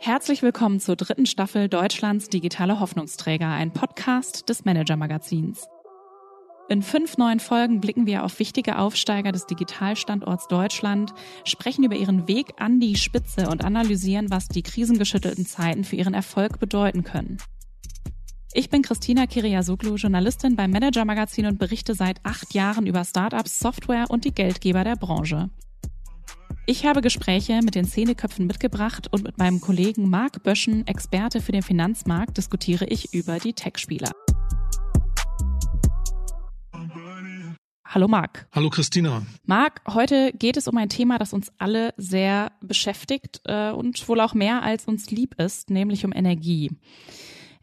Herzlich willkommen zur dritten Staffel Deutschlands digitale Hoffnungsträger, ein Podcast des Manager Magazins. In fünf neuen Folgen blicken wir auf wichtige Aufsteiger des Digitalstandorts Deutschland, sprechen über ihren Weg an die Spitze und analysieren, was die krisengeschüttelten Zeiten für ihren Erfolg bedeuten können. Ich bin Christina Kiriasoglu, Journalistin beim Manager Magazin und berichte seit acht Jahren über Startups, Software und die Geldgeber der Branche. Ich habe Gespräche mit den Szeneköpfen mitgebracht und mit meinem Kollegen Marc Böschen, Experte für den Finanzmarkt, diskutiere ich über die Tech-Spieler. Hallo Marc. Hallo Christina. Marc, heute geht es um ein Thema, das uns alle sehr beschäftigt äh, und wohl auch mehr als uns lieb ist, nämlich um Energie.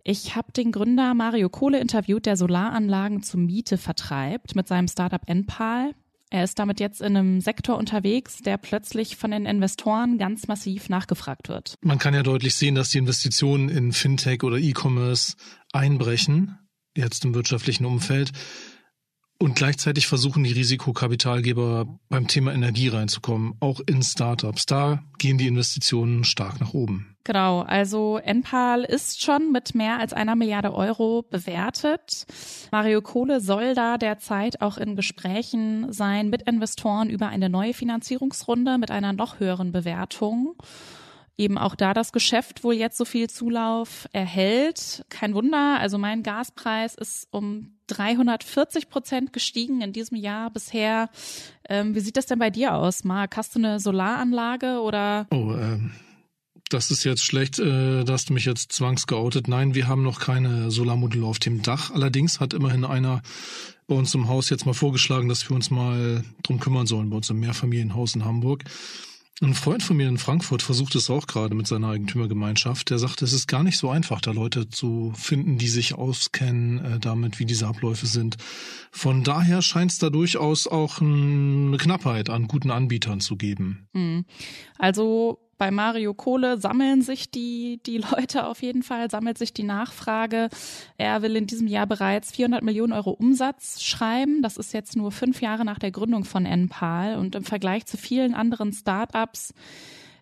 Ich habe den Gründer Mario Kohle interviewt, der Solaranlagen zur Miete vertreibt mit seinem Startup Enpal. Er ist damit jetzt in einem Sektor unterwegs, der plötzlich von den Investoren ganz massiv nachgefragt wird. Man kann ja deutlich sehen, dass die Investitionen in Fintech oder E-Commerce einbrechen, jetzt im wirtschaftlichen Umfeld. Und gleichzeitig versuchen die Risikokapitalgeber beim Thema Energie reinzukommen, auch in Startups. Da gehen die Investitionen stark nach oben. Genau, also Enpal ist schon mit mehr als einer Milliarde Euro bewertet. Mario Kohle soll da derzeit auch in Gesprächen sein mit Investoren über eine neue Finanzierungsrunde mit einer noch höheren Bewertung eben auch da das Geschäft wohl jetzt so viel Zulauf erhält. Kein Wunder, also mein Gaspreis ist um 340 Prozent gestiegen in diesem Jahr bisher. Ähm, wie sieht das denn bei dir aus, Marc? Hast du eine Solaranlage oder? Oh, ähm, das ist jetzt schlecht, äh, da hast du mich jetzt zwangsgeoutet. Nein, wir haben noch keine Solarmodule auf dem Dach. Allerdings hat immerhin einer bei uns im Haus jetzt mal vorgeschlagen, dass wir uns mal drum kümmern sollen, bei uns im Mehrfamilienhaus in Hamburg. Ein Freund von mir in Frankfurt versucht es auch gerade mit seiner Eigentümergemeinschaft. Der sagt, es ist gar nicht so einfach, da Leute zu finden, die sich auskennen äh, damit, wie diese Abläufe sind. Von daher scheint es da durchaus auch eine Knappheit an guten Anbietern zu geben. Hm. Also bei Mario Kohle sammeln sich die, die Leute auf jeden Fall, sammelt sich die Nachfrage. Er will in diesem Jahr bereits 400 Millionen Euro Umsatz schreiben. Das ist jetzt nur fünf Jahre nach der Gründung von NPAL und im Vergleich zu vielen anderen Startups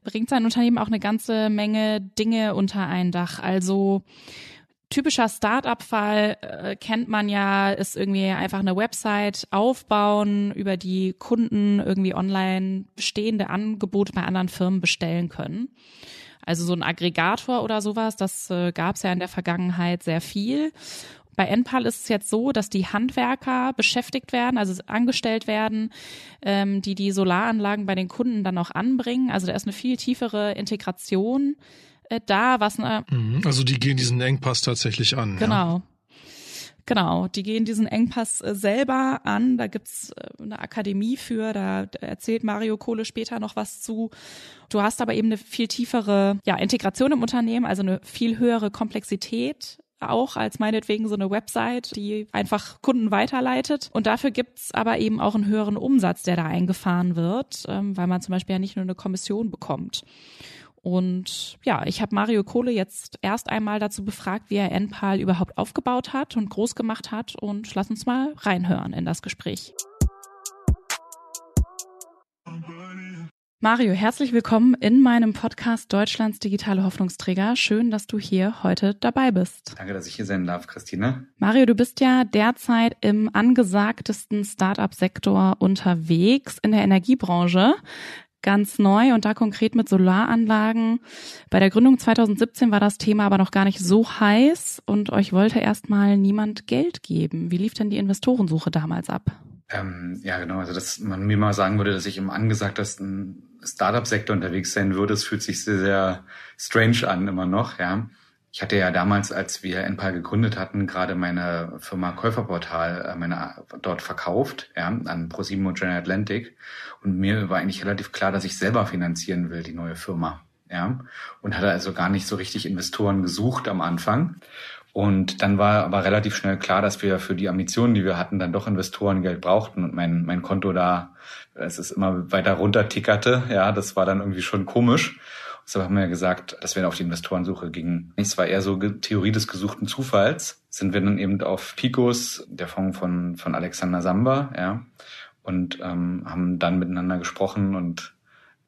bringt sein Unternehmen auch eine ganze Menge Dinge unter ein Dach. Also typischer Start-up-Fall äh, kennt man ja, ist irgendwie einfach eine Website aufbauen, über die Kunden irgendwie online bestehende Angebote bei anderen Firmen bestellen können. Also so ein Aggregator oder sowas, das äh, gab es ja in der Vergangenheit sehr viel. Bei Enpal ist es jetzt so, dass die Handwerker beschäftigt werden, also angestellt werden, ähm, die die Solaranlagen bei den Kunden dann auch anbringen. Also da ist eine viel tiefere Integration da, was eine. Mhm. Also die gehen diesen Engpass tatsächlich an. Genau. Ja? Genau, die gehen diesen Engpass äh, selber an. Da gibt's äh, eine Akademie für, da erzählt Mario Kohle später noch was zu. Du hast aber eben eine viel tiefere ja, Integration im Unternehmen, also eine viel höhere Komplexität auch als meinetwegen so eine Website, die einfach Kunden weiterleitet. Und dafür gibt's aber eben auch einen höheren Umsatz, der da eingefahren wird, ähm, weil man zum Beispiel ja nicht nur eine Kommission bekommt. Und ja, ich habe Mario Kohle jetzt erst einmal dazu befragt, wie er NPAL überhaupt aufgebaut hat und groß gemacht hat. Und lass uns mal reinhören in das Gespräch. Mario, herzlich willkommen in meinem Podcast Deutschlands digitale Hoffnungsträger. Schön, dass du hier heute dabei bist. Danke, dass ich hier sein darf, Christine. Mario, du bist ja derzeit im angesagtesten Startup-Sektor unterwegs in der Energiebranche ganz neu und da konkret mit Solaranlagen. Bei der Gründung 2017 war das Thema aber noch gar nicht so heiß und euch wollte erstmal niemand Geld geben. Wie lief denn die Investorensuche damals ab? Ähm, ja, genau. Also, dass man mir mal sagen würde, dass ich im angesagtesten Startup-Sektor unterwegs sein würde, es fühlt sich sehr, sehr strange an immer noch, ja. Ich hatte ja damals, als wir Enpal gegründet hatten, gerade meine Firma Käuferportal äh, meine, dort verkauft, ja, an ProSieben und General Atlantic. Und mir war eigentlich relativ klar, dass ich selber finanzieren will, die neue Firma. Ja, und hatte also gar nicht so richtig Investoren gesucht am Anfang. Und dann war aber relativ schnell klar, dass wir für die Ambitionen, die wir hatten, dann doch Investorengeld brauchten und mein, mein Konto da, es ist immer weiter runter tickerte. Ja, das war dann irgendwie schon komisch. Deshalb haben wir ja gesagt, dass wir auf die Investorensuche gingen. Es war eher so Theorie des gesuchten Zufalls. Sind wir dann eben auf Picos, der Fonds von, von Alexander Samba, ja, und ähm, haben dann miteinander gesprochen und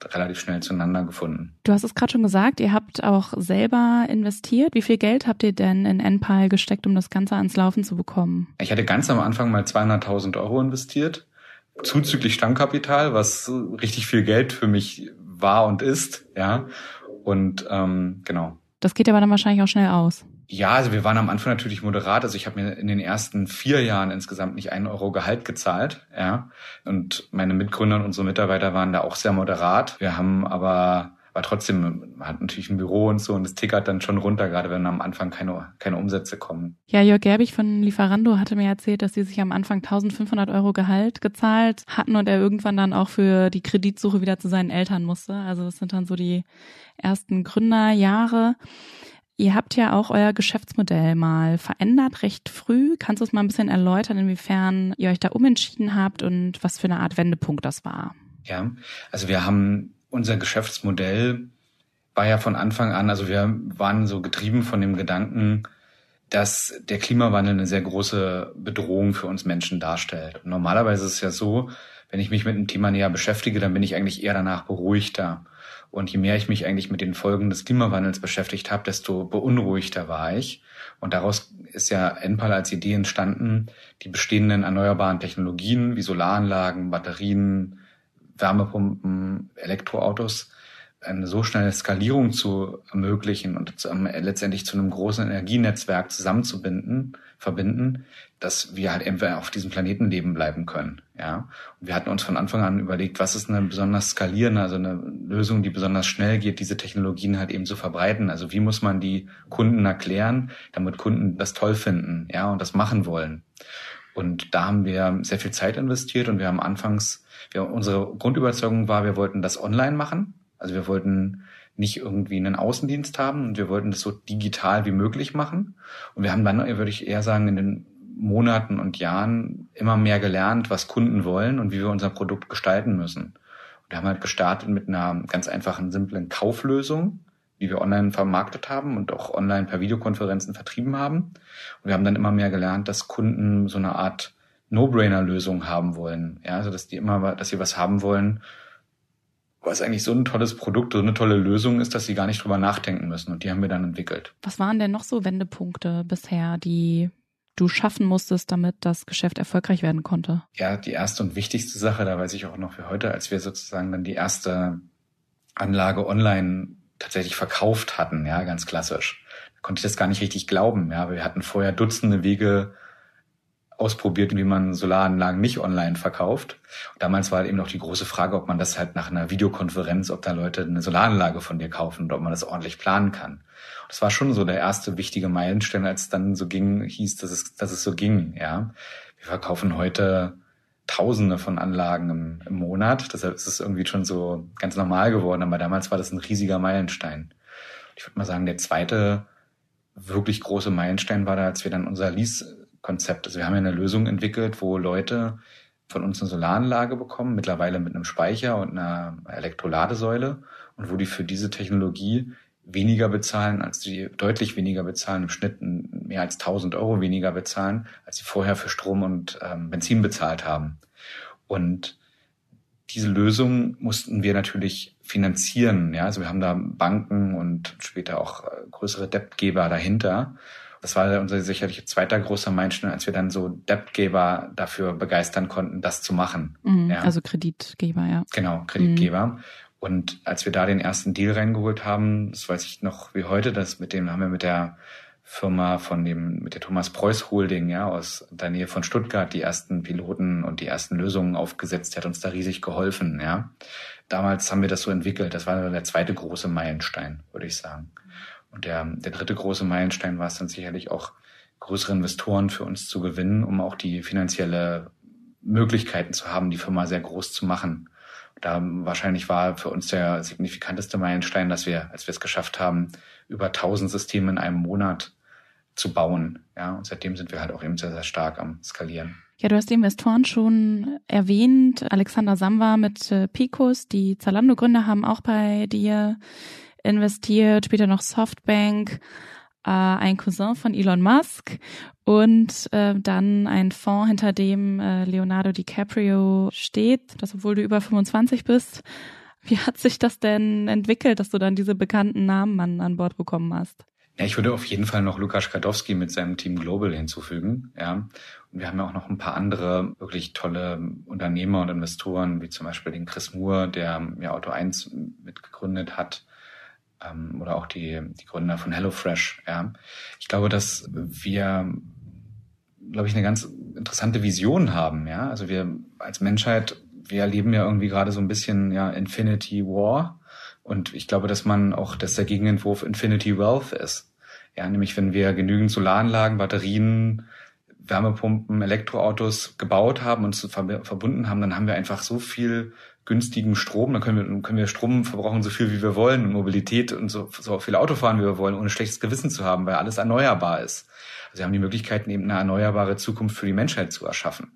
relativ schnell zueinander gefunden. Du hast es gerade schon gesagt, ihr habt auch selber investiert. Wie viel Geld habt ihr denn in NPAL gesteckt, um das Ganze ans Laufen zu bekommen? Ich hatte ganz am Anfang mal 200.000 Euro investiert, zuzüglich Stammkapital, was richtig viel Geld für mich war und ist, ja. Und ähm, genau. Das geht aber dann wahrscheinlich auch schnell aus. Ja, also wir waren am Anfang natürlich moderat. Also ich habe mir in den ersten vier Jahren insgesamt nicht einen Euro Gehalt gezahlt. Ja. Und meine Mitgründer und unsere Mitarbeiter waren da auch sehr moderat. Wir haben aber war trotzdem, man hat natürlich ein Büro und so und es tickert dann schon runter, gerade wenn am Anfang keine, keine Umsätze kommen. Ja, Jörg Gerbig von Lieferando hatte mir erzählt, dass sie sich am Anfang 1500 Euro Gehalt gezahlt hatten und er irgendwann dann auch für die Kreditsuche wieder zu seinen Eltern musste. Also das sind dann so die ersten Gründerjahre. Ihr habt ja auch euer Geschäftsmodell mal verändert, recht früh. Kannst du es mal ein bisschen erläutern, inwiefern ihr euch da umentschieden habt und was für eine Art Wendepunkt das war? Ja, also wir haben unser Geschäftsmodell war ja von Anfang an, also wir waren so getrieben von dem Gedanken, dass der Klimawandel eine sehr große Bedrohung für uns Menschen darstellt. Normalerweise ist es ja so, wenn ich mich mit einem Thema näher beschäftige, dann bin ich eigentlich eher danach beruhigter. Und je mehr ich mich eigentlich mit den Folgen des Klimawandels beschäftigt habe, desto beunruhigter war ich. Und daraus ist ja NPAL als Idee entstanden, die bestehenden erneuerbaren Technologien wie Solaranlagen, Batterien, Wärmepumpen, Elektroautos eine so schnelle Skalierung zu ermöglichen und zu, um, letztendlich zu einem großen Energienetzwerk zusammenzubinden, verbinden, dass wir halt entweder auf diesem Planeten leben bleiben können. Ja, und wir hatten uns von Anfang an überlegt, was ist eine besonders skalierende, also eine Lösung, die besonders schnell geht, diese Technologien halt eben zu verbreiten. Also wie muss man die Kunden erklären, damit Kunden das toll finden, ja, und das machen wollen. Und da haben wir sehr viel Zeit investiert und wir haben anfangs, wir, unsere Grundüberzeugung war, wir wollten das online machen. Also wir wollten nicht irgendwie einen Außendienst haben und wir wollten das so digital wie möglich machen. Und wir haben dann, würde ich eher sagen, in den Monaten und Jahren immer mehr gelernt, was Kunden wollen und wie wir unser Produkt gestalten müssen. Und wir haben halt gestartet mit einer ganz einfachen, simplen Kauflösung, die wir online vermarktet haben und auch online per Videokonferenzen vertrieben haben. Und wir haben dann immer mehr gelernt, dass Kunden so eine Art No-Brainer-Lösung haben wollen. Ja, also dass die immer, dass sie was haben wollen, was eigentlich so ein tolles Produkt, so eine tolle Lösung ist, dass sie gar nicht drüber nachdenken müssen. Und die haben wir dann entwickelt. Was waren denn noch so Wendepunkte bisher, die du schaffen musstest, damit das Geschäft erfolgreich werden konnte? Ja, die erste und wichtigste Sache, da weiß ich auch noch für heute, als wir sozusagen dann die erste Anlage online tatsächlich verkauft hatten, ja, ganz klassisch. Da konnte ich das gar nicht richtig glauben, ja. Wir hatten vorher Dutzende Wege ausprobiert, wie man Solaranlagen nicht online verkauft. Und damals war halt eben noch die große Frage, ob man das halt nach einer Videokonferenz, ob da Leute eine Solaranlage von dir kaufen und ob man das ordentlich planen kann. Und das war schon so der erste wichtige Meilenstein, als es dann so ging, hieß, dass es, dass es so ging, ja. Wir verkaufen heute Tausende von Anlagen im, im Monat. Deshalb ist es irgendwie schon so ganz normal geworden. Aber damals war das ein riesiger Meilenstein. Ich würde mal sagen, der zweite wirklich große Meilenstein war da, als wir dann unser Lease Konzept. Also wir haben ja eine Lösung entwickelt, wo Leute von uns eine Solaranlage bekommen, mittlerweile mit einem Speicher und einer Elektroladesäule und wo die für diese Technologie weniger bezahlen, als die deutlich weniger bezahlen, im Schnitt mehr als 1000 Euro weniger bezahlen, als sie vorher für Strom und ähm, Benzin bezahlt haben. Und diese Lösung mussten wir natürlich finanzieren. Ja, also wir haben da Banken und später auch äh, größere Debtgeber dahinter. Das war unser sicherlich zweiter großer Meilenstein, als wir dann so Debtgeber dafür begeistern konnten, das zu machen. Mhm, ja. Also Kreditgeber, ja. Genau, Kreditgeber. Mhm. Und als wir da den ersten Deal reingeholt haben, das weiß ich noch wie heute, das mit dem haben wir mit der Firma von dem, mit der Thomas Preuß Holding, ja, aus der Nähe von Stuttgart die ersten Piloten und die ersten Lösungen aufgesetzt, der hat uns da riesig geholfen, ja. Damals haben wir das so entwickelt. Das war der zweite große Meilenstein, würde ich sagen. Und der, der dritte große Meilenstein war es dann sicherlich auch, größere Investoren für uns zu gewinnen, um auch die finanzielle Möglichkeiten zu haben, die Firma sehr groß zu machen. Da wahrscheinlich war für uns der signifikanteste Meilenstein, dass wir, als wir es geschafft haben, über 1000 Systeme in einem Monat zu bauen. Ja, und seitdem sind wir halt auch eben sehr, sehr stark am Skalieren. Ja, du hast die Investoren schon erwähnt. Alexander Samwa mit äh, Picos, die Zalando-Gründer haben auch bei dir investiert, später noch Softbank, äh, ein Cousin von Elon Musk und äh, dann ein Fonds, hinter dem äh, Leonardo DiCaprio steht, das obwohl du über 25 bist. Wie hat sich das denn entwickelt, dass du dann diese bekannten Namen an, an Bord bekommen hast? Ja, ich würde auf jeden Fall noch Lukas Kadowski mit seinem Team Global hinzufügen. Ja, und wir haben ja auch noch ein paar andere wirklich tolle Unternehmer und Investoren, wie zum Beispiel den Chris Moore, der ja Auto 1 mitgegründet hat, ähm, oder auch die die Gründer von HelloFresh. Ja, ich glaube, dass wir, glaube ich, eine ganz interessante Vision haben. Ja, also wir als Menschheit, wir erleben ja irgendwie gerade so ein bisschen ja Infinity War und ich glaube, dass man auch, dass der Gegenentwurf Infinity Wealth ist. Ja, nämlich wenn wir genügend Solaranlagen, Batterien, Wärmepumpen, Elektroautos gebaut haben und verbunden haben, dann haben wir einfach so viel günstigen Strom, dann können wir, können wir Strom verbrauchen so viel wie wir wollen und Mobilität und so, so viel Auto fahren wie wir wollen, ohne schlechtes Gewissen zu haben, weil alles erneuerbar ist. Also wir haben die Möglichkeiten, eben eine erneuerbare Zukunft für die Menschheit zu erschaffen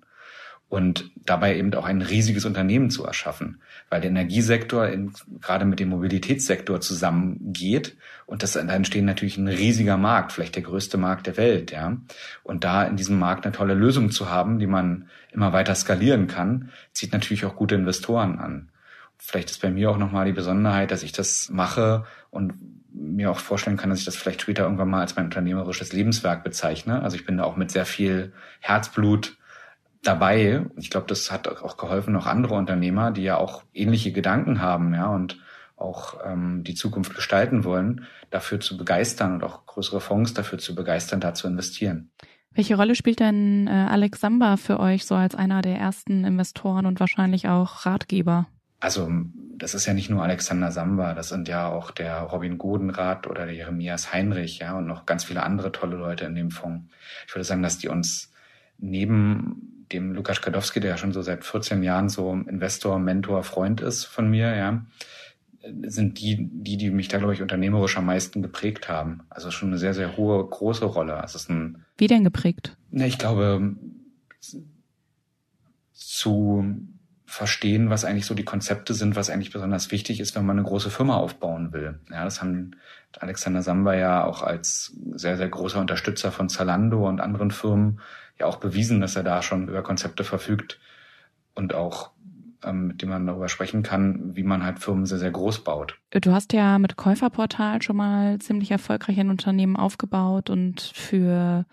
und dabei eben auch ein riesiges Unternehmen zu erschaffen, weil der Energiesektor in, gerade mit dem Mobilitätssektor zusammengeht und das, da entsteht natürlich ein riesiger Markt, vielleicht der größte Markt der Welt, ja. Und da in diesem Markt eine tolle Lösung zu haben, die man immer weiter skalieren kann, zieht natürlich auch gute Investoren an. Vielleicht ist bei mir auch nochmal die Besonderheit, dass ich das mache und mir auch vorstellen kann, dass ich das vielleicht später irgendwann mal als mein unternehmerisches Lebenswerk bezeichne. Also ich bin da auch mit sehr viel Herzblut dabei. Ich glaube, das hat auch geholfen, noch andere Unternehmer, die ja auch ähnliche Gedanken haben, ja, und auch ähm, die Zukunft gestalten wollen, dafür zu begeistern und auch größere Fonds dafür zu begeistern, da zu investieren. Welche Rolle spielt denn äh, Alex Samba für euch so als einer der ersten Investoren und wahrscheinlich auch Ratgeber? Also das ist ja nicht nur Alexander Samba, das sind ja auch der Robin Godenrath oder der Jeremias Heinrich, ja, und noch ganz viele andere tolle Leute in dem Fonds. Ich würde sagen, dass die uns neben dem Lukas Kadowski, der ja schon so seit 14 Jahren so Investor, Mentor, Freund ist von mir, ja, sind die, die, die mich da, glaube ich, unternehmerisch am meisten geprägt haben. Also schon eine sehr, sehr hohe, große Rolle. Also es ist ein, Wie denn geprägt? Ne, ich glaube, zu verstehen, was eigentlich so die Konzepte sind, was eigentlich besonders wichtig ist, wenn man eine große Firma aufbauen will. Ja, das haben Alexander Samba ja auch als sehr, sehr großer Unterstützer von Zalando und anderen Firmen ja auch bewiesen, dass er da schon über Konzepte verfügt und auch ähm, mit dem man darüber sprechen kann, wie man halt Firmen sehr, sehr groß baut. Du hast ja mit Käuferportal schon mal ziemlich erfolgreich ein Unternehmen aufgebaut und für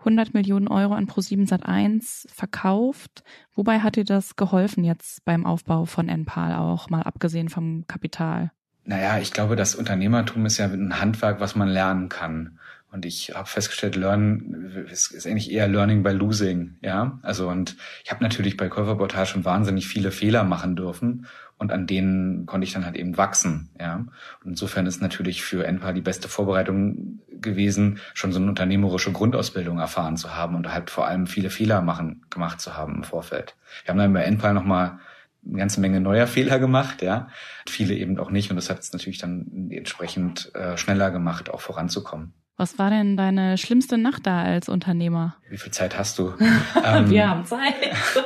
100 Millionen Euro an Pro7 Sat1 verkauft. Wobei hat dir das geholfen jetzt beim Aufbau von NPAL auch, mal abgesehen vom Kapital? Naja, ich glaube, das Unternehmertum ist ja ein Handwerk, was man lernen kann. Und ich habe festgestellt, Learn ist, eigentlich eher Learning by Losing, ja. Also und ich habe natürlich bei Käuferportal schon wahnsinnig viele Fehler machen dürfen und an denen konnte ich dann halt eben wachsen, ja. Und insofern ist natürlich für NPA die beste Vorbereitung gewesen, schon so eine unternehmerische Grundausbildung erfahren zu haben und halt vor allem viele Fehler machen gemacht zu haben im Vorfeld. Wir haben dann bei NPA nochmal eine ganze Menge neuer Fehler gemacht, ja. Viele eben auch nicht und das hat es natürlich dann entsprechend äh, schneller gemacht, auch voranzukommen. Was war denn deine schlimmste Nacht da als Unternehmer? Wie viel Zeit hast du? ähm, Wir haben Zeit.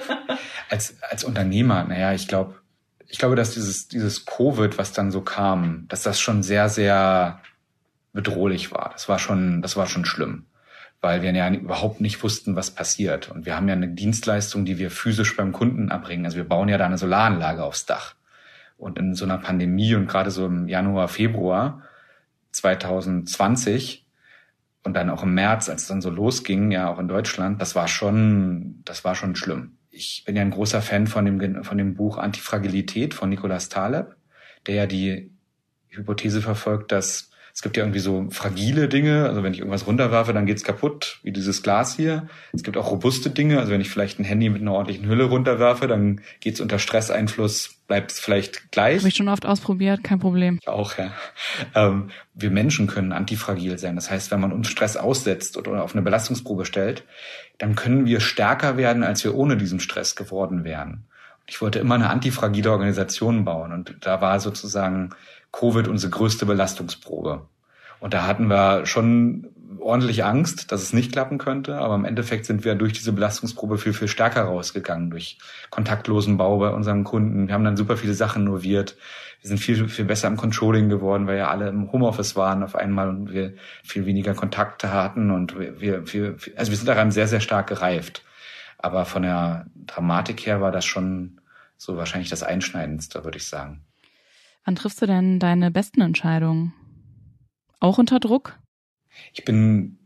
als, als Unternehmer, naja, ich glaube, ich glaube, dass dieses, dieses Covid, was dann so kam, dass das schon sehr, sehr bedrohlich war. Das war schon, das war schon schlimm. Weil wir ja überhaupt nicht wussten, was passiert. Und wir haben ja eine Dienstleistung, die wir physisch beim Kunden erbringen. Also wir bauen ja da eine Solaranlage aufs Dach. Und in so einer Pandemie und gerade so im Januar, Februar 2020 und dann auch im März, als es dann so losging, ja auch in Deutschland, das war schon, das war schon schlimm. Ich bin ja ein großer Fan von dem, von dem Buch Antifragilität von Nicolas Taleb, der ja die Hypothese verfolgt, dass es gibt ja irgendwie so fragile Dinge, also wenn ich irgendwas runterwerfe, dann geht's kaputt, wie dieses Glas hier. Es gibt auch robuste Dinge, also wenn ich vielleicht ein Handy mit einer ordentlichen Hülle runterwerfe, dann geht's unter Stresseinfluss, bleibt es vielleicht gleich. Habe ich schon oft ausprobiert, kein Problem. Ich auch, ja. Ähm, wir Menschen können antifragil sein. Das heißt, wenn man uns Stress aussetzt oder auf eine Belastungsprobe stellt, dann können wir stärker werden, als wir ohne diesen Stress geworden wären. Ich wollte immer eine antifragile Organisation bauen und da war sozusagen Covid unsere größte Belastungsprobe. Und da hatten wir schon ordentlich Angst, dass es nicht klappen könnte, aber im Endeffekt sind wir durch diese Belastungsprobe viel, viel stärker rausgegangen, durch kontaktlosen Bau bei unseren Kunden. Wir haben dann super viele Sachen innoviert. Wir sind viel, viel besser im Controlling geworden, weil ja alle im Homeoffice waren auf einmal und wir viel weniger Kontakte hatten und wir, wir, wir also wir sind daran sehr, sehr stark gereift. Aber von der Dramatik her war das schon so wahrscheinlich das Einschneidendste, würde ich sagen. Wann triffst du denn deine besten Entscheidungen? Auch unter Druck? Ich bin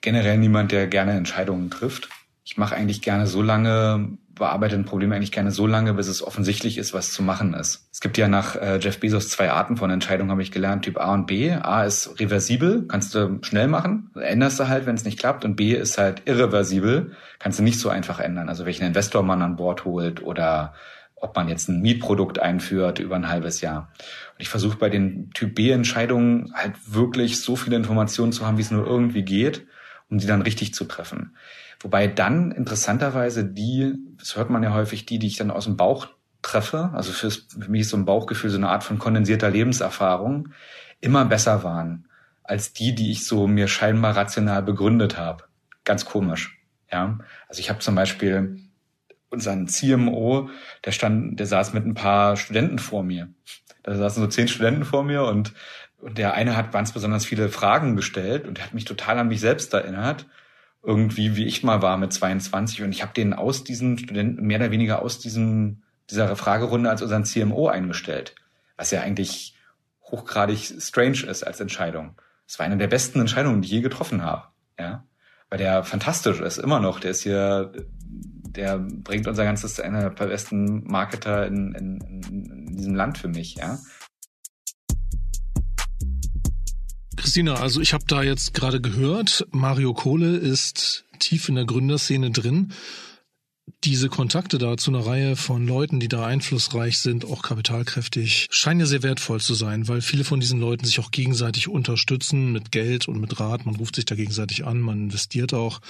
generell niemand, der gerne Entscheidungen trifft. Ich mache eigentlich gerne so lange, bearbeite ein Problem eigentlich gerne so lange, bis es offensichtlich ist, was zu machen ist. Es gibt ja nach äh, Jeff Bezos zwei Arten von Entscheidungen, habe ich gelernt, Typ A und B. A ist reversibel, kannst du schnell machen, änderst du halt, wenn es nicht klappt. Und B ist halt irreversibel, kannst du nicht so einfach ändern. Also welchen Investor man an Bord holt oder ob man jetzt ein Mietprodukt einführt über ein halbes Jahr. Und ich versuche bei den Typ B-Entscheidungen halt wirklich so viele Informationen zu haben, wie es nur irgendwie geht, um die dann richtig zu treffen. Wobei dann interessanterweise die, das hört man ja häufig, die, die ich dann aus dem Bauch treffe, also fürs, für mich ist so ein Bauchgefühl so eine Art von kondensierter Lebenserfahrung, immer besser waren als die, die ich so mir scheinbar rational begründet habe. Ganz komisch. Ja, also ich habe zum Beispiel unseren CMO, der stand, der saß mit ein paar Studenten vor mir. Da saßen so zehn Studenten vor mir und, und der eine hat ganz besonders viele Fragen gestellt und hat mich total an mich selbst erinnert. Irgendwie, wie ich mal war mit 22. Und ich habe den aus diesen Studenten, mehr oder weniger aus diesem, dieser Fragerunde als unseren CMO eingestellt. Was ja eigentlich hochgradig strange ist als Entscheidung. Es war eine der besten Entscheidungen, die ich je getroffen habe. Ja. Weil der fantastisch ist, immer noch. Der ist hier der bringt unser ganzes, einer der besten Marketer in, in, in diesem Land für mich, ja. Christina, also ich habe da jetzt gerade gehört, Mario Kohle ist tief in der Gründerszene drin. Diese Kontakte da zu einer Reihe von Leuten, die da einflussreich sind, auch kapitalkräftig, scheinen ja sehr wertvoll zu sein, weil viele von diesen Leuten sich auch gegenseitig unterstützen mit Geld und mit Rat. Man ruft sich da gegenseitig an, man investiert auch.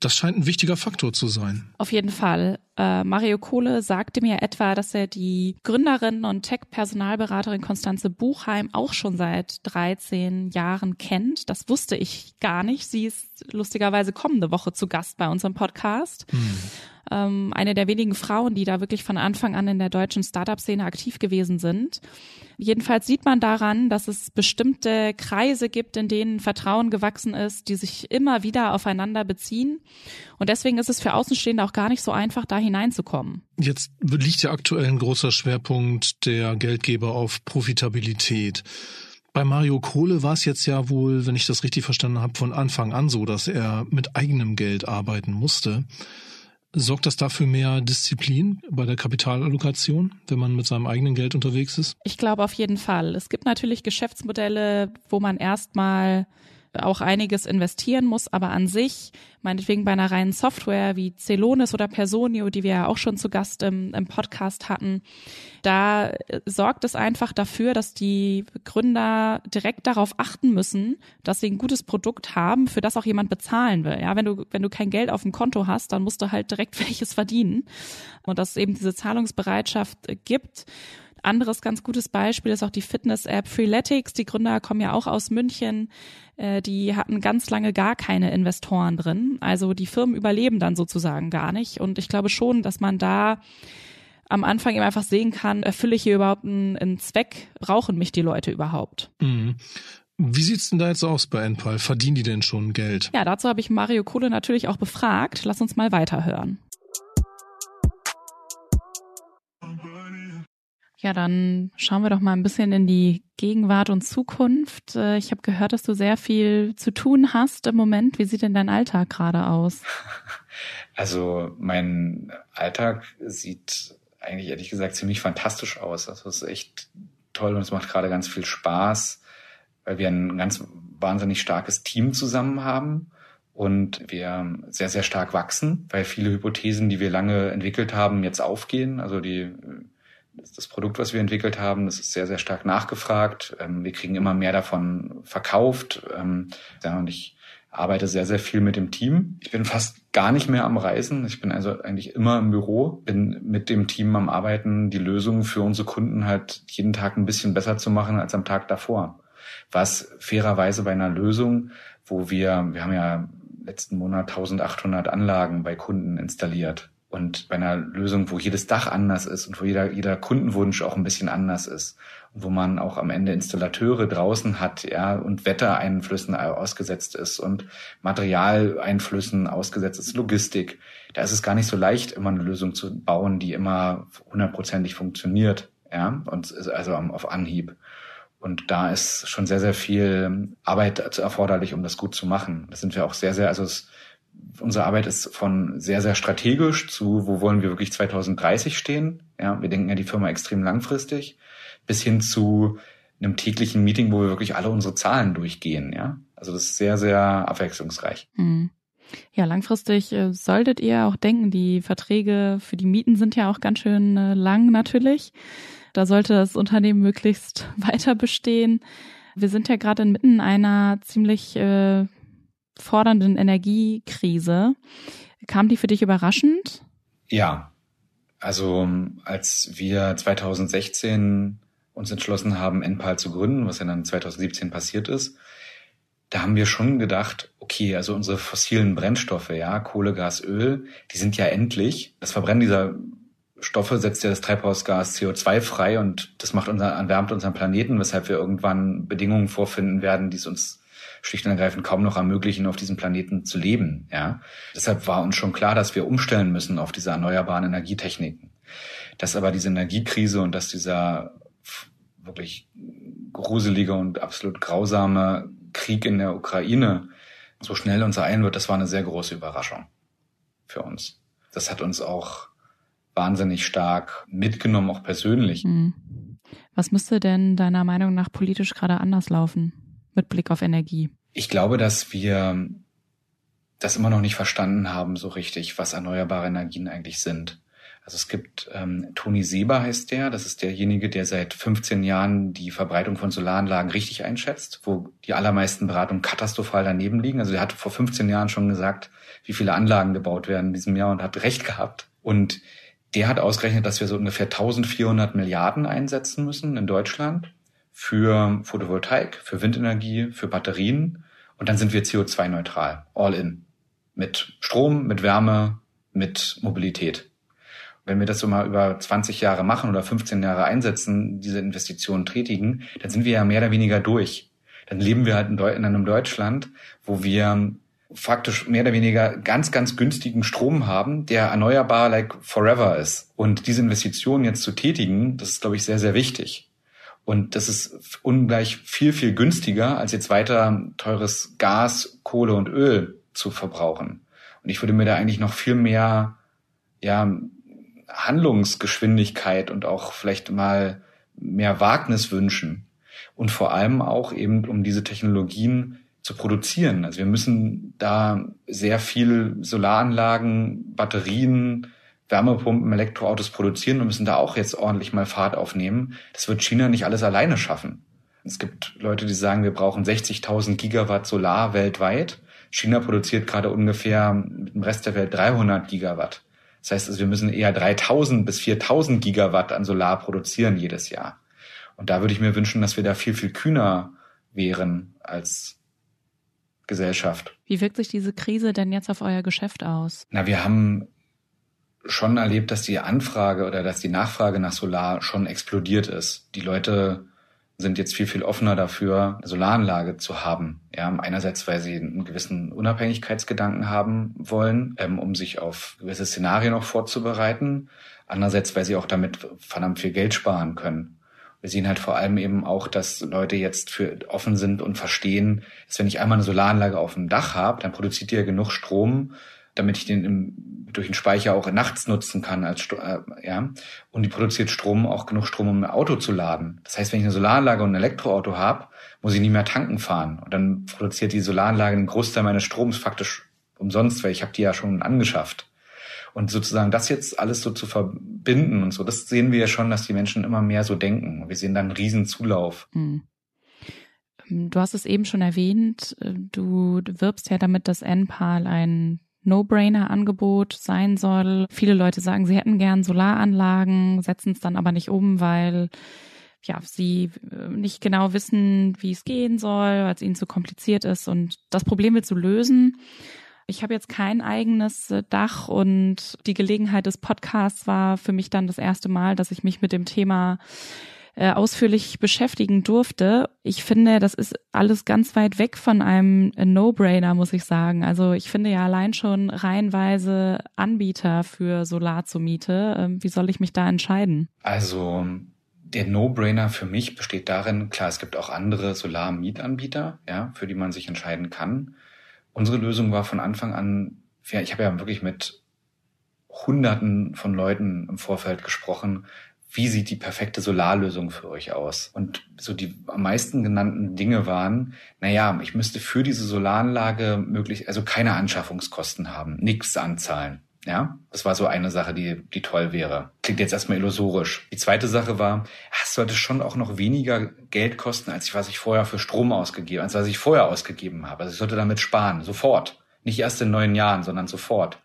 Das scheint ein wichtiger Faktor zu sein. Auf jeden Fall. Äh, Mario Kohle sagte mir etwa, dass er die Gründerin und Tech-Personalberaterin Konstanze Buchheim auch schon seit 13 Jahren kennt. Das wusste ich gar nicht. Sie ist lustigerweise kommende Woche zu Gast bei unserem Podcast. Hm ähm, eine der wenigen Frauen, die da wirklich von Anfang an in der deutschen Startup-Szene aktiv gewesen sind. Jedenfalls sieht man daran, dass es bestimmte Kreise gibt, in denen Vertrauen gewachsen ist, die sich immer wieder aufeinander beziehen. Und deswegen ist es für Außenstehende auch gar nicht so einfach, da hineinzukommen. Jetzt liegt ja aktuell ein großer Schwerpunkt der Geldgeber auf Profitabilität. Bei Mario Kohle war es jetzt ja wohl, wenn ich das richtig verstanden habe, von Anfang an so, dass er mit eigenem Geld arbeiten musste. Sorgt das dafür mehr Disziplin bei der Kapitalallokation, wenn man mit seinem eigenen Geld unterwegs ist? Ich glaube auf jeden Fall. Es gibt natürlich Geschäftsmodelle, wo man erstmal auch einiges investieren muss, aber an sich, meinetwegen bei einer reinen Software wie Celonis oder Personio, die wir ja auch schon zu Gast im, im Podcast hatten, da äh, sorgt es einfach dafür, dass die Gründer direkt darauf achten müssen, dass sie ein gutes Produkt haben, für das auch jemand bezahlen will. Ja, wenn du, wenn du kein Geld auf dem Konto hast, dann musst du halt direkt welches verdienen. Und dass es eben diese Zahlungsbereitschaft gibt. Anderes ganz gutes Beispiel ist auch die Fitness-App Freeletics. Die Gründer kommen ja auch aus München. Äh, die hatten ganz lange gar keine Investoren drin. Also die Firmen überleben dann sozusagen gar nicht. Und ich glaube schon, dass man da am Anfang eben einfach sehen kann, erfülle ich hier überhaupt einen, einen Zweck? Brauchen mich die Leute überhaupt? Mhm. Wie sieht's denn da jetzt aus bei Enpal? Verdienen die denn schon Geld? Ja, dazu habe ich Mario Kohle natürlich auch befragt. Lass uns mal weiterhören. Ja, dann schauen wir doch mal ein bisschen in die Gegenwart und Zukunft. Äh, ich habe gehört, dass du sehr viel zu tun hast im Moment. Wie sieht denn dein Alltag gerade aus? Also mein Alltag sieht eigentlich ehrlich gesagt ziemlich fantastisch aus. Das ist echt toll und es macht gerade ganz viel Spaß, weil wir ein ganz wahnsinnig starkes Team zusammen haben und wir sehr, sehr stark wachsen, weil viele Hypothesen, die wir lange entwickelt haben, jetzt aufgehen. Also die das Produkt, was wir entwickelt haben, das ist sehr, sehr stark nachgefragt. Ähm, wir kriegen immer mehr davon verkauft. Ähm, ja, und ich arbeite sehr, sehr viel mit dem Team. Ich bin fast gar nicht mehr am Reisen. Ich bin also eigentlich immer im Büro, bin mit dem Team am Arbeiten, die Lösungen für unsere Kunden halt jeden Tag ein bisschen besser zu machen als am Tag davor. Was fairerweise bei einer Lösung, wo wir, wir haben ja letzten Monat 1800 Anlagen bei Kunden installiert und bei einer Lösung, wo jedes Dach anders ist und wo jeder, jeder Kundenwunsch auch ein bisschen anders ist wo man auch am Ende Installateure draußen hat, ja, und Wettereinflüssen ausgesetzt ist und Materialeinflüssen ausgesetzt ist, Logistik. Da ist es gar nicht so leicht, immer eine Lösung zu bauen, die immer hundertprozentig funktioniert. ja, und also auf Anhieb. Und da ist schon sehr, sehr viel Arbeit erforderlich, um das gut zu machen. Das sind wir auch sehr, sehr, also es, unsere Arbeit ist von sehr, sehr strategisch zu, wo wollen wir wirklich 2030 stehen. Ja, wir denken ja die Firma extrem langfristig, bis hin zu einem täglichen Meeting, wo wir wirklich alle unsere Zahlen durchgehen. Ja, also das ist sehr, sehr abwechslungsreich. Mhm. Ja, langfristig äh, solltet ihr auch denken, die Verträge für die Mieten sind ja auch ganz schön äh, lang natürlich. Da sollte das Unternehmen möglichst weiter bestehen. Wir sind ja gerade inmitten einer ziemlich äh, fordernden Energiekrise. Kam die für dich überraschend? Ja. Also als wir 2016 uns entschlossen haben, NPAL zu gründen, was ja dann 2017 passiert ist, da haben wir schon gedacht, okay, also unsere fossilen Brennstoffe, ja, Kohle, Gas, Öl, die sind ja endlich. Das Verbrennen dieser Stoffe setzt ja das Treibhausgas CO2 frei und das macht unser, erwärmt unseren Planeten, weshalb wir irgendwann Bedingungen vorfinden werden, die es uns schlicht und ergreifend kaum noch ermöglichen, auf diesem Planeten zu leben. Ja, deshalb war uns schon klar, dass wir umstellen müssen auf diese erneuerbaren Energietechniken. Dass aber diese Energiekrise und dass dieser wirklich gruselige und absolut grausame Krieg in der Ukraine so schnell uns ereilen wird, das war eine sehr große Überraschung für uns. Das hat uns auch wahnsinnig stark mitgenommen, auch persönlich. Mhm. Was müsste denn deiner Meinung nach politisch gerade anders laufen mit Blick auf Energie? Ich glaube, dass wir das immer noch nicht verstanden haben so richtig, was erneuerbare Energien eigentlich sind. Also es gibt ähm, Toni Seber heißt der, das ist derjenige, der seit 15 Jahren die Verbreitung von Solaranlagen richtig einschätzt, wo die allermeisten Beratungen katastrophal daneben liegen. Also er hat vor 15 Jahren schon gesagt, wie viele Anlagen gebaut werden in diesem Jahr und hat recht gehabt. Und der hat ausgerechnet, dass wir so ungefähr 1400 Milliarden einsetzen müssen in Deutschland für Photovoltaik, für Windenergie, für Batterien. Und dann sind wir CO2-neutral, all in. Mit Strom, mit Wärme, mit Mobilität. Wenn wir das so mal über 20 Jahre machen oder 15 Jahre einsetzen, diese Investitionen tätigen, dann sind wir ja mehr oder weniger durch. Dann leben wir halt in, einem Deutschland, wo wir faktisch mehr oder weniger ganz, ganz günstigen Strom haben, der erneuerbar like forever ist. Und diese Investitionen jetzt zu tätigen, das ist, glaube ich, sehr, sehr wichtig. Und das ist ungleich viel, viel günstiger, als jetzt weiter teures Gas, Kohle und Öl zu verbrauchen. Und ich würde mir da eigentlich noch viel mehr, ja, Handlungsgeschwindigkeit und auch vielleicht mal mehr Wagnis wünschen. Und vor allem auch eben, um diese Technologien zu produzieren. Also wir müssen da sehr viel Solaranlagen, Batterien, Wärmepumpen, Elektroautos produzieren und müssen da auch jetzt ordentlich mal Fahrt aufnehmen. Das wird China nicht alles alleine schaffen. Es gibt Leute, die sagen, wir brauchen 60.000 Gigawatt Solar weltweit. China produziert gerade ungefähr mit dem Rest der Welt 300 Gigawatt. Das heißt, also wir müssen eher 3000 bis 4000 Gigawatt an Solar produzieren jedes Jahr. Und da würde ich mir wünschen, dass wir da viel, viel kühner wären als Gesellschaft. Wie wirkt sich diese Krise denn jetzt auf euer Geschäft aus? Na, wir haben schon erlebt, dass die Anfrage oder dass die Nachfrage nach Solar schon explodiert ist. Die Leute sind jetzt viel, viel offener dafür, eine Solaranlage zu haben. Ja, einerseits, weil sie einen gewissen Unabhängigkeitsgedanken haben wollen, ähm, um sich auf gewisse Szenarien auch vorzubereiten. Andererseits, weil sie auch damit verdammt viel Geld sparen können wir sehen halt vor allem eben auch, dass Leute jetzt für offen sind und verstehen, dass wenn ich einmal eine Solaranlage auf dem Dach habe, dann produziert die ja genug Strom, damit ich den im, durch den Speicher auch nachts nutzen kann als äh, ja und die produziert Strom auch genug Strom um ein Auto zu laden. Das heißt, wenn ich eine Solaranlage und ein Elektroauto habe, muss ich nicht mehr tanken fahren und dann produziert die Solaranlage den Großteil meines Stroms faktisch umsonst, weil ich habe die ja schon angeschafft. Und sozusagen das jetzt alles so zu verbinden und so, das sehen wir ja schon, dass die Menschen immer mehr so denken. Wir sehen dann einen riesen Zulauf. Hm. Du hast es eben schon erwähnt, du wirbst ja damit, dass NPAL ein No-Brainer-Angebot sein soll. Viele Leute sagen, sie hätten gern Solaranlagen, setzen es dann aber nicht um, weil ja, sie äh, nicht genau wissen, wie es gehen soll, weil es ihnen zu kompliziert ist. Und das Problem willst du lösen. Ich habe jetzt kein eigenes äh, Dach und die Gelegenheit des Podcasts war für mich dann das erste Mal, dass ich mich mit dem Thema äh, ausführlich beschäftigen durfte. Ich finde, das ist alles ganz weit weg von einem No-Brainer, muss ich sagen. Also ich finde ja allein schon reihenweise Anbieter für Solar zur Miete. Ähm, wie soll ich mich da entscheiden? Also der No-Brainer für mich besteht darin, klar, es gibt auch andere Solar-Mietanbieter, ja, für die man sich entscheiden kann. Unsere Lösung war von Anfang an, ja, ich habe ja wirklich mit Hunderten von Leuten im Vorfeld gesprochen, wie sieht die perfekte Solarlösung für euch aus? Und so die am meisten genannten Dinge waren, naja, ich müsste für diese Solaranlage möglich, also keine Anschaffungskosten haben, nichts anzahlen. Ja, das war so eine Sache, die, die toll wäre. Klingt jetzt erstmal illusorisch. Die zweite Sache war, es sollte schon auch noch weniger Geld kosten, als ich, was ich vorher für Strom ausgegeben, als was ich vorher ausgegeben habe. Also ich sollte damit sparen, sofort. Nicht erst in neun Jahren, sondern sofort.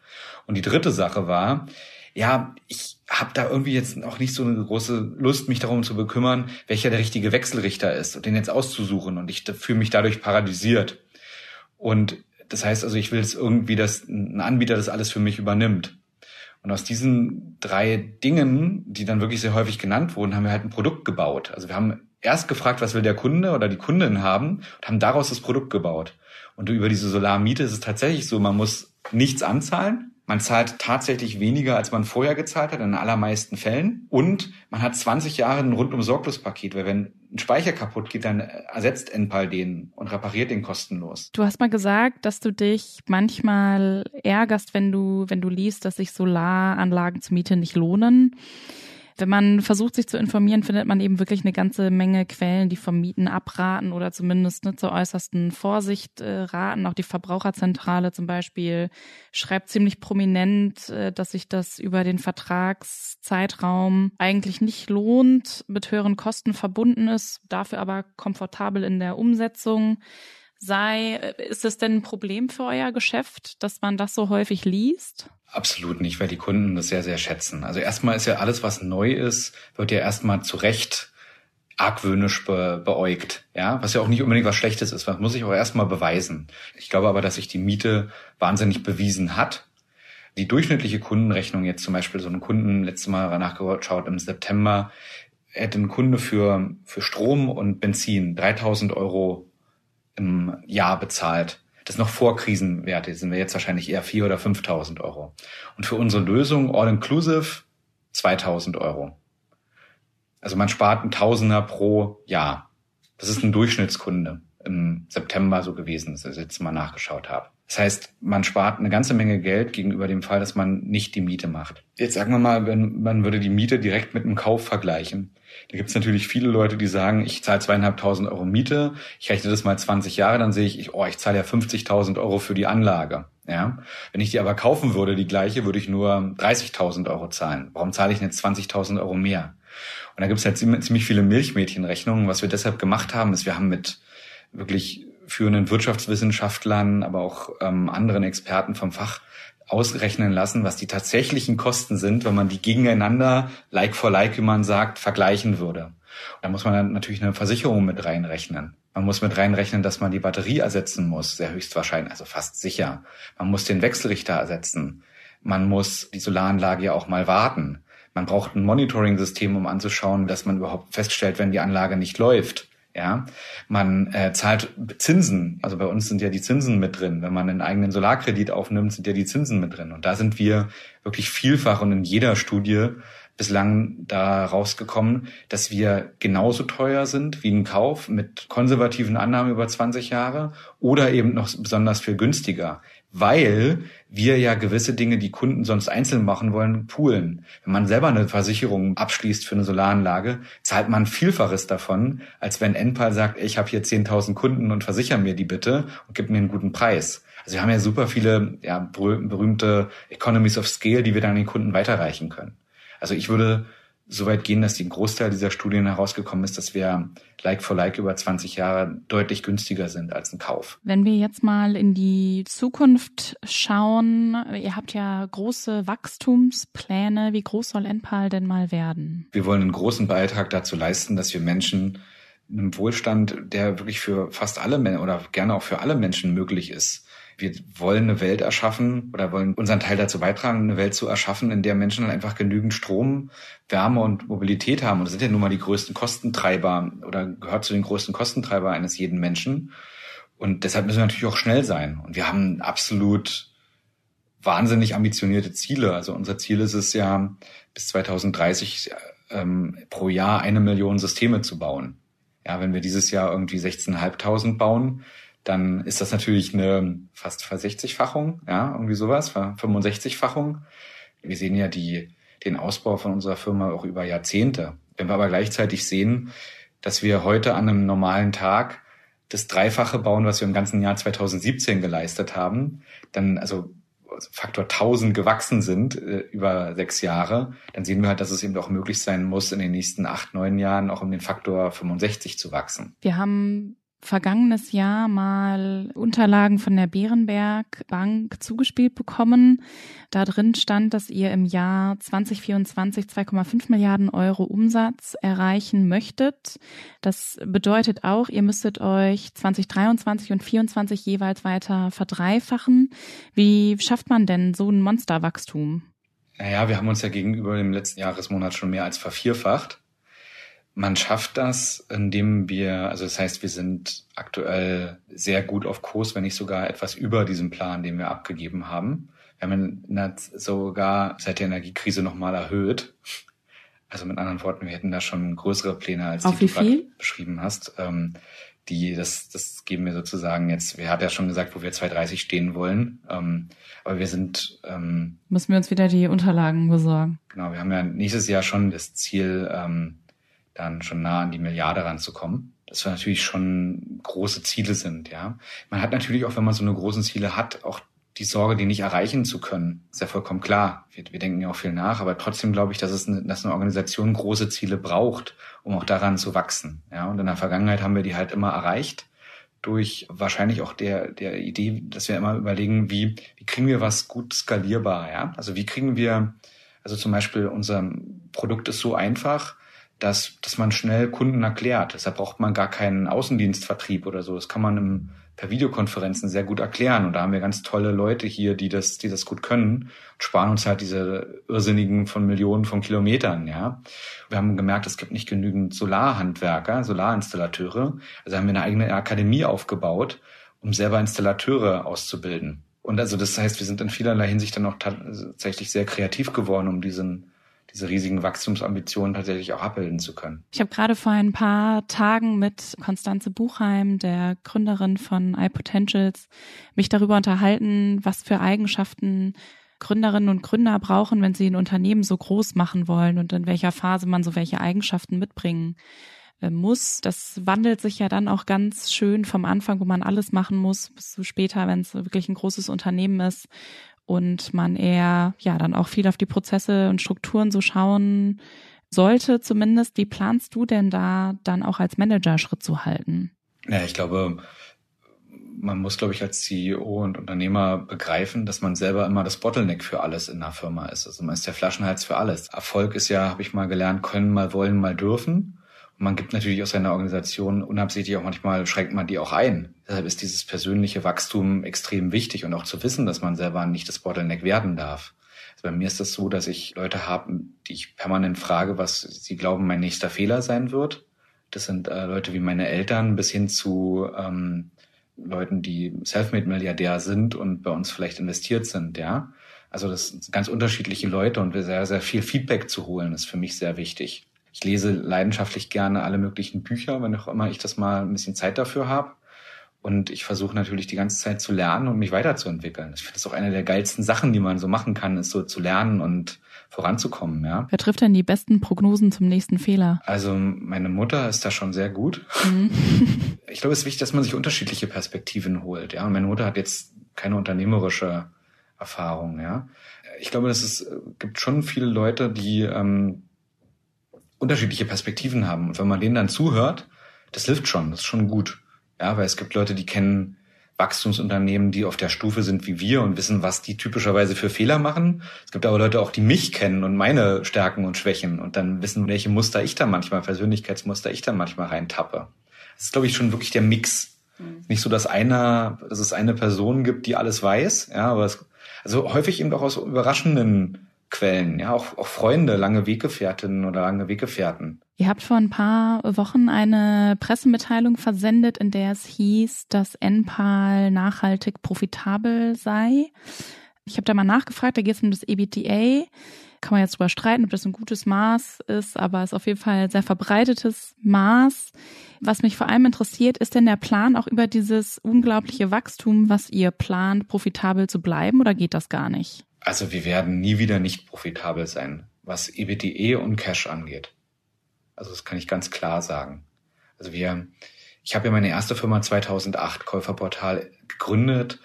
Und die dritte Sache war, ja, ich habe da irgendwie jetzt auch nicht so eine große Lust, mich darum zu bekümmern, welcher der richtige Wechselrichter ist und den jetzt auszusuchen. Und ich fühle mich dadurch paralysiert. Und das heißt also, ich will es irgendwie, dass ein Anbieter das alles für mich übernimmt. Und aus diesen drei Dingen, die dann wirklich sehr häufig genannt wurden, haben wir halt ein Produkt gebaut. Also wir haben erst gefragt, was will der Kunde oder die Kundin haben und haben daraus das Produkt gebaut. Und über diese Solarmiete ist es tatsächlich so, man muss nichts anzahlen. Man zahlt tatsächlich weniger, als man vorher gezahlt hat, in den allermeisten Fällen. Und man hat 20 Jahre ein rundum sorglos Paket, weil wenn ein Speicher kaputt geht, dann ersetzt Enpal den und repariert den kostenlos. Du hast mal gesagt, dass du dich manchmal ärgerst, wenn du, wenn du liest, dass sich Solaranlagen zur Miete nicht lohnen. Wenn man versucht, sich zu informieren, findet man eben wirklich eine ganze Menge Quellen, die vom Mieten abraten oder zumindest ne, zur äußersten Vorsicht äh, raten. Auch die Verbraucherzentrale zum Beispiel schreibt ziemlich prominent, äh, dass sich das über den Vertragszeitraum eigentlich nicht lohnt, mit höheren Kosten verbunden ist, dafür aber komfortabel in der Umsetzung sei. Äh, ist es denn ein Problem für euer Geschäft, dass man das so häufig liest? Absolut nicht, weil die Kunden das sehr, sehr schätzen. Also erstmal ist ja alles, was neu ist, wird ja erstmal zu Recht argwöhnisch be beäugt, ja, was ja auch nicht unbedingt was Schlechtes ist, man muss sich auch erstmal beweisen. Ich glaube aber, dass sich die Miete wahnsinnig bewiesen hat. Die durchschnittliche Kundenrechnung jetzt zum Beispiel, so einen Kunden, letztes Mal nachgeschaut im September, hätte ein Kunde für, für Strom und Benzin 3000 Euro im Jahr bezahlt. Das noch vor Krisenwerte sind wir jetzt wahrscheinlich eher 4.000 oder 5.000 Euro. Und für unsere Lösung All-Inclusive 2.000 Euro. Also man spart ein Tausender pro Jahr. Das ist ein Durchschnittskunde im September so gewesen, dass ich jetzt mal nachgeschaut habe. Das heißt, man spart eine ganze Menge Geld gegenüber dem Fall, dass man nicht die Miete macht. Jetzt sagen wir mal, wenn man würde die Miete direkt mit einem Kauf vergleichen. Da gibt es natürlich viele Leute, die sagen, ich zahle zweieinhalbtausend Euro Miete, ich rechne das mal 20 Jahre, dann sehe ich, oh, ich zahle ja 50.000 Euro für die Anlage. Ja, wenn ich die aber kaufen würde, die gleiche, würde ich nur 30.000 Euro zahlen. Warum zahle ich jetzt 20.000 Euro mehr? Und da gibt es halt ziemlich viele Milchmädchenrechnungen. Was wir deshalb gemacht haben, ist, wir haben mit wirklich führenden Wirtschaftswissenschaftlern, aber auch ähm, anderen Experten vom Fach ausrechnen lassen, was die tatsächlichen Kosten sind, wenn man die gegeneinander, like for like, wie man sagt, vergleichen würde. Da muss man dann natürlich eine Versicherung mit reinrechnen. Man muss mit reinrechnen, dass man die Batterie ersetzen muss, sehr höchstwahrscheinlich, also fast sicher. Man muss den Wechselrichter ersetzen. Man muss die Solaranlage ja auch mal warten. Man braucht ein Monitoring-System, um anzuschauen, dass man überhaupt feststellt, wenn die Anlage nicht läuft. Ja, man äh, zahlt Zinsen. Also bei uns sind ja die Zinsen mit drin. Wenn man einen eigenen Solarkredit aufnimmt, sind ja die Zinsen mit drin. Und da sind wir wirklich vielfach und in jeder Studie bislang da rausgekommen, dass wir genauso teuer sind wie ein Kauf mit konservativen Annahmen über 20 Jahre oder eben noch besonders viel günstiger weil wir ja gewisse Dinge, die Kunden sonst einzeln machen wollen, poolen. Wenn man selber eine Versicherung abschließt für eine Solaranlage, zahlt man Vielfaches davon, als wenn Enpal sagt, ich habe hier 10.000 Kunden und versichere mir die bitte und gib mir einen guten Preis. Also wir haben ja super viele ja, berühmte Economies of Scale, die wir dann an den Kunden weiterreichen können. Also ich würde so weit gehen, dass die Großteil dieser Studien herausgekommen ist, dass wir Like for Like über 20 Jahre deutlich günstiger sind als ein Kauf. Wenn wir jetzt mal in die Zukunft schauen, ihr habt ja große Wachstumspläne. Wie groß soll Enpal denn mal werden? Wir wollen einen großen Beitrag dazu leisten, dass wir Menschen einem Wohlstand, der wirklich für fast alle Menschen oder gerne auch für alle Menschen möglich ist, wir wollen eine Welt erschaffen oder wollen unseren Teil dazu beitragen, eine Welt zu erschaffen, in der Menschen dann einfach genügend Strom, Wärme und Mobilität haben. Und das sind ja nun mal die größten Kostentreiber oder gehört zu den größten Kostentreiber eines jeden Menschen. Und deshalb müssen wir natürlich auch schnell sein. Und wir haben absolut wahnsinnig ambitionierte Ziele. Also unser Ziel ist es ja, bis 2030 ähm, pro Jahr eine Million Systeme zu bauen. Ja, wenn wir dieses Jahr irgendwie 16.500 bauen, dann ist das natürlich eine fast Ver-60-Fachung, ja, irgendwie sowas, Ver-65-Fachung. Wir sehen ja die, den Ausbau von unserer Firma auch über Jahrzehnte. Wenn wir aber gleichzeitig sehen, dass wir heute an einem normalen Tag das Dreifache bauen, was wir im ganzen Jahr 2017 geleistet haben, dann also Faktor 1000 gewachsen sind äh, über sechs Jahre, dann sehen wir halt, dass es eben auch möglich sein muss, in den nächsten acht, neun Jahren auch um den Faktor 65 zu wachsen. Wir haben vergangenes Jahr mal Unterlagen von der Bärenberg Bank zugespielt bekommen. Da drin stand, dass ihr im Jahr 2024 2,5 Milliarden Euro Umsatz erreichen möchtet. Das bedeutet auch, ihr müsstet euch 2023 und 2024 jeweils weiter verdreifachen. Wie schafft man denn so ein Monsterwachstum? Naja, wir haben uns ja gegenüber dem letzten Jahresmonat schon mehr als vervierfacht. Man schafft das, indem wir, also das heißt, wir sind aktuell sehr gut auf Kurs, wenn nicht sogar etwas über diesem Plan, den wir abgegeben haben. Wir haben ihn sogar seit der Energiekrise nochmal erhöht. Also mit anderen Worten, wir hätten da schon größere Pläne, als auf die du beschrieben hast. Ähm, die, das, das geben wir sozusagen jetzt, wir haben ja schon gesagt, wo wir 230 stehen wollen. Ähm, aber wir sind ähm, Müssen wir uns wieder die Unterlagen besorgen. Genau, wir haben ja nächstes Jahr schon das Ziel, ähm, dann schon nah an die Milliarde ranzukommen. Das natürlich schon große Ziele sind, ja. Man hat natürlich auch, wenn man so eine großen Ziele hat, auch die Sorge, die nicht erreichen zu können. Ist ja vollkommen klar. Wir, wir denken ja auch viel nach, aber trotzdem glaube ich, dass es eine, dass eine Organisation große Ziele braucht, um auch daran zu wachsen. Ja, und in der Vergangenheit haben wir die halt immer erreicht durch wahrscheinlich auch der, der Idee, dass wir immer überlegen, wie, wie kriegen wir was gut skalierbar, ja? Also wie kriegen wir, also zum Beispiel unser Produkt ist so einfach, dass, dass man schnell Kunden erklärt. Deshalb braucht man gar keinen Außendienstvertrieb oder so. Das kann man im, per Videokonferenzen sehr gut erklären. Und da haben wir ganz tolle Leute hier, die das, die das gut können und sparen uns halt diese irrsinnigen von Millionen von Kilometern, ja. Wir haben gemerkt, es gibt nicht genügend Solarhandwerker, Solarinstallateure. Also haben wir eine eigene Akademie aufgebaut, um selber Installateure auszubilden. Und also das heißt, wir sind in vielerlei Hinsicht dann auch tatsächlich sehr kreativ geworden, um diesen diese riesigen Wachstumsambitionen tatsächlich auch abbilden zu können. Ich habe gerade vor ein paar Tagen mit Konstanze Buchheim, der Gründerin von iPotentials, mich darüber unterhalten, was für Eigenschaften Gründerinnen und Gründer brauchen, wenn sie ein Unternehmen so groß machen wollen und in welcher Phase man so welche Eigenschaften mitbringen äh, muss. Das wandelt sich ja dann auch ganz schön vom Anfang, wo man alles machen muss, bis zu später, wenn es wirklich ein großes Unternehmen ist und man eher ja dann auch viel auf die Prozesse und Strukturen so schauen sollte zumindest. Wie planst du denn da dann auch als Manager Schritt zu halten? Ja, ich glaube, man muss, glaube ich, als CEO und Unternehmer begreifen, dass man selber immer das Bottleneck für alles in einer Firma ist. Also man ist der Flaschenhals für alles. Erfolg ist ja, habe ich mal gelernt, können, mal wollen, mal dürfen. Man gibt natürlich aus seiner Organisation unabsichtlich auch manchmal schränkt man die auch ein. Deshalb ist dieses persönliche Wachstum extrem wichtig und auch zu wissen, dass man selber nicht das Bottleneck werden darf. Also bei mir ist das so, dass ich Leute habe, die ich permanent frage, was sie glauben, mein nächster Fehler sein wird. Das sind äh, Leute wie meine Eltern bis hin zu ähm, Leuten, die Selfmade-Milliardär sind und bei uns vielleicht investiert sind, ja. Also das sind ganz unterschiedliche Leute und sehr, sehr viel Feedback zu holen, ist für mich sehr wichtig. Ich lese leidenschaftlich gerne alle möglichen Bücher, wenn auch immer ich das mal ein bisschen Zeit dafür habe. Und ich versuche natürlich die ganze Zeit zu lernen und mich weiterzuentwickeln. Ich finde das auch eine der geilsten Sachen, die man so machen kann, ist so zu lernen und voranzukommen, ja. Wer trifft denn die besten Prognosen zum nächsten Fehler? Also meine Mutter ist da schon sehr gut. Mhm. Ich glaube, es ist wichtig, dass man sich unterschiedliche Perspektiven holt, ja. Und meine Mutter hat jetzt keine unternehmerische Erfahrung, ja. Ich glaube, dass es gibt schon viele Leute, die ähm, unterschiedliche Perspektiven haben. Und wenn man denen dann zuhört, das hilft schon, das ist schon gut. Ja, weil es gibt Leute, die kennen Wachstumsunternehmen, die auf der Stufe sind wie wir und wissen, was die typischerweise für Fehler machen. Es gibt aber Leute auch, die mich kennen und meine Stärken und Schwächen und dann wissen, welche Muster ich da manchmal, Persönlichkeitsmuster ich da manchmal reintappe. Das ist, glaube ich, schon wirklich der Mix. Mhm. Nicht so, dass einer, dass es eine Person gibt, die alles weiß, ja, aber es, also häufig eben auch aus überraschenden Quellen, ja, auch, auch Freunde, lange Weggefährtinnen oder lange Weggefährten. Ihr habt vor ein paar Wochen eine Pressemitteilung versendet, in der es hieß, dass NPAL nachhaltig profitabel sei. Ich habe da mal nachgefragt, da geht es um das EBITDA. Kann man jetzt drüber streiten, ob das ein gutes Maß ist, aber es ist auf jeden Fall ein sehr verbreitetes Maß. Was mich vor allem interessiert, ist denn der Plan auch über dieses unglaubliche Wachstum, was ihr plant, profitabel zu bleiben oder geht das gar nicht? Also wir werden nie wieder nicht profitabel sein, was EBTE und Cash angeht. Also das kann ich ganz klar sagen. Also wir, ich habe ja meine erste Firma 2008, Käuferportal, gegründet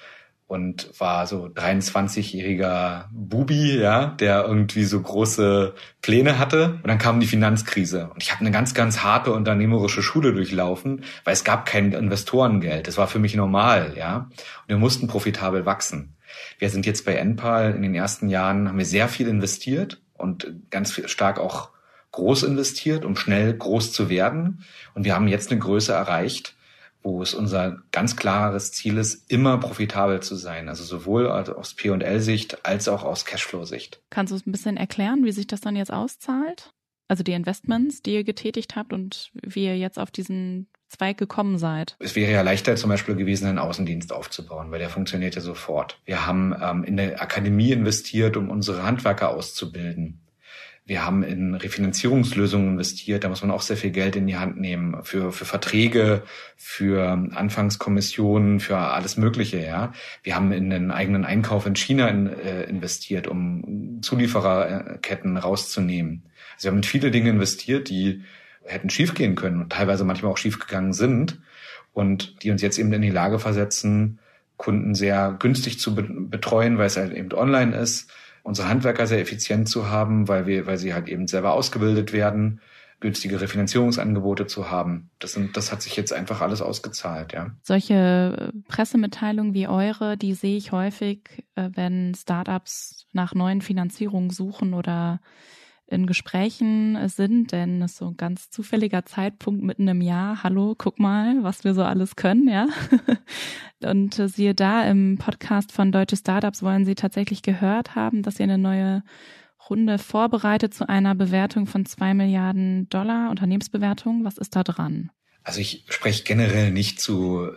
und war so 23-jähriger Bubi, ja, der irgendwie so große Pläne hatte. Und dann kam die Finanzkrise. Und ich habe eine ganz, ganz harte unternehmerische Schule durchlaufen, weil es gab kein Investorengeld. Das war für mich normal, ja. Und wir mussten profitabel wachsen. Wir sind jetzt bei Enpal in den ersten Jahren, haben wir sehr viel investiert und ganz stark auch groß investiert, um schnell groß zu werden. Und wir haben jetzt eine Größe erreicht, wo es unser ganz klares Ziel ist, immer profitabel zu sein. Also sowohl aus P&L-Sicht als auch aus Cashflow-Sicht. Kannst du es ein bisschen erklären, wie sich das dann jetzt auszahlt? Also die Investments, die ihr getätigt habt und wie ihr jetzt auf diesen Zweig gekommen seid? Es wäre ja leichter zum Beispiel gewesen, einen Außendienst aufzubauen, weil der funktioniert ja sofort. Wir haben ähm, in der Akademie investiert, um unsere Handwerker auszubilden. Wir haben in Refinanzierungslösungen investiert. Da muss man auch sehr viel Geld in die Hand nehmen für, für Verträge, für Anfangskommissionen, für alles Mögliche. Ja, wir haben in den eigenen Einkauf in China in, äh, investiert, um Zuliefererketten rauszunehmen. Also wir haben in viele Dinge investiert, die hätten schiefgehen können und teilweise manchmal auch schiefgegangen sind und die uns jetzt eben in die Lage versetzen, Kunden sehr günstig zu betreuen, weil es halt eben online ist unsere Handwerker sehr effizient zu haben, weil wir, weil sie halt eben selber ausgebildet werden, günstige Refinanzierungsangebote zu haben. Das sind, das hat sich jetzt einfach alles ausgezahlt, ja. Solche äh, Pressemitteilungen wie eure, die sehe ich häufig, äh, wenn Startups nach neuen Finanzierungen suchen oder in Gesprächen sind, denn es ist so ein ganz zufälliger Zeitpunkt mitten im Jahr. Hallo, guck mal, was wir so alles können, ja. Und äh, siehe da, im Podcast von Deutsche Startups wollen Sie tatsächlich gehört haben, dass ihr eine neue Runde vorbereitet zu einer Bewertung von zwei Milliarden Dollar, Unternehmensbewertung. Was ist da dran? Also ich spreche generell nicht zu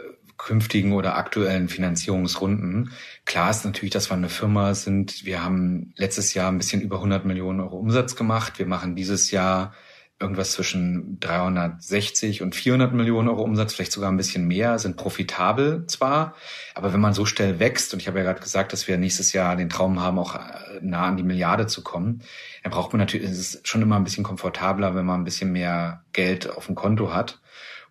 künftigen oder aktuellen Finanzierungsrunden. Klar ist natürlich, dass wir eine Firma sind. Wir haben letztes Jahr ein bisschen über 100 Millionen Euro Umsatz gemacht. Wir machen dieses Jahr irgendwas zwischen 360 und 400 Millionen Euro Umsatz, vielleicht sogar ein bisschen mehr, sind profitabel zwar, aber wenn man so schnell wächst, und ich habe ja gerade gesagt, dass wir nächstes Jahr den Traum haben, auch nah an die Milliarde zu kommen, dann braucht man natürlich, es ist schon immer ein bisschen komfortabler, wenn man ein bisschen mehr Geld auf dem Konto hat.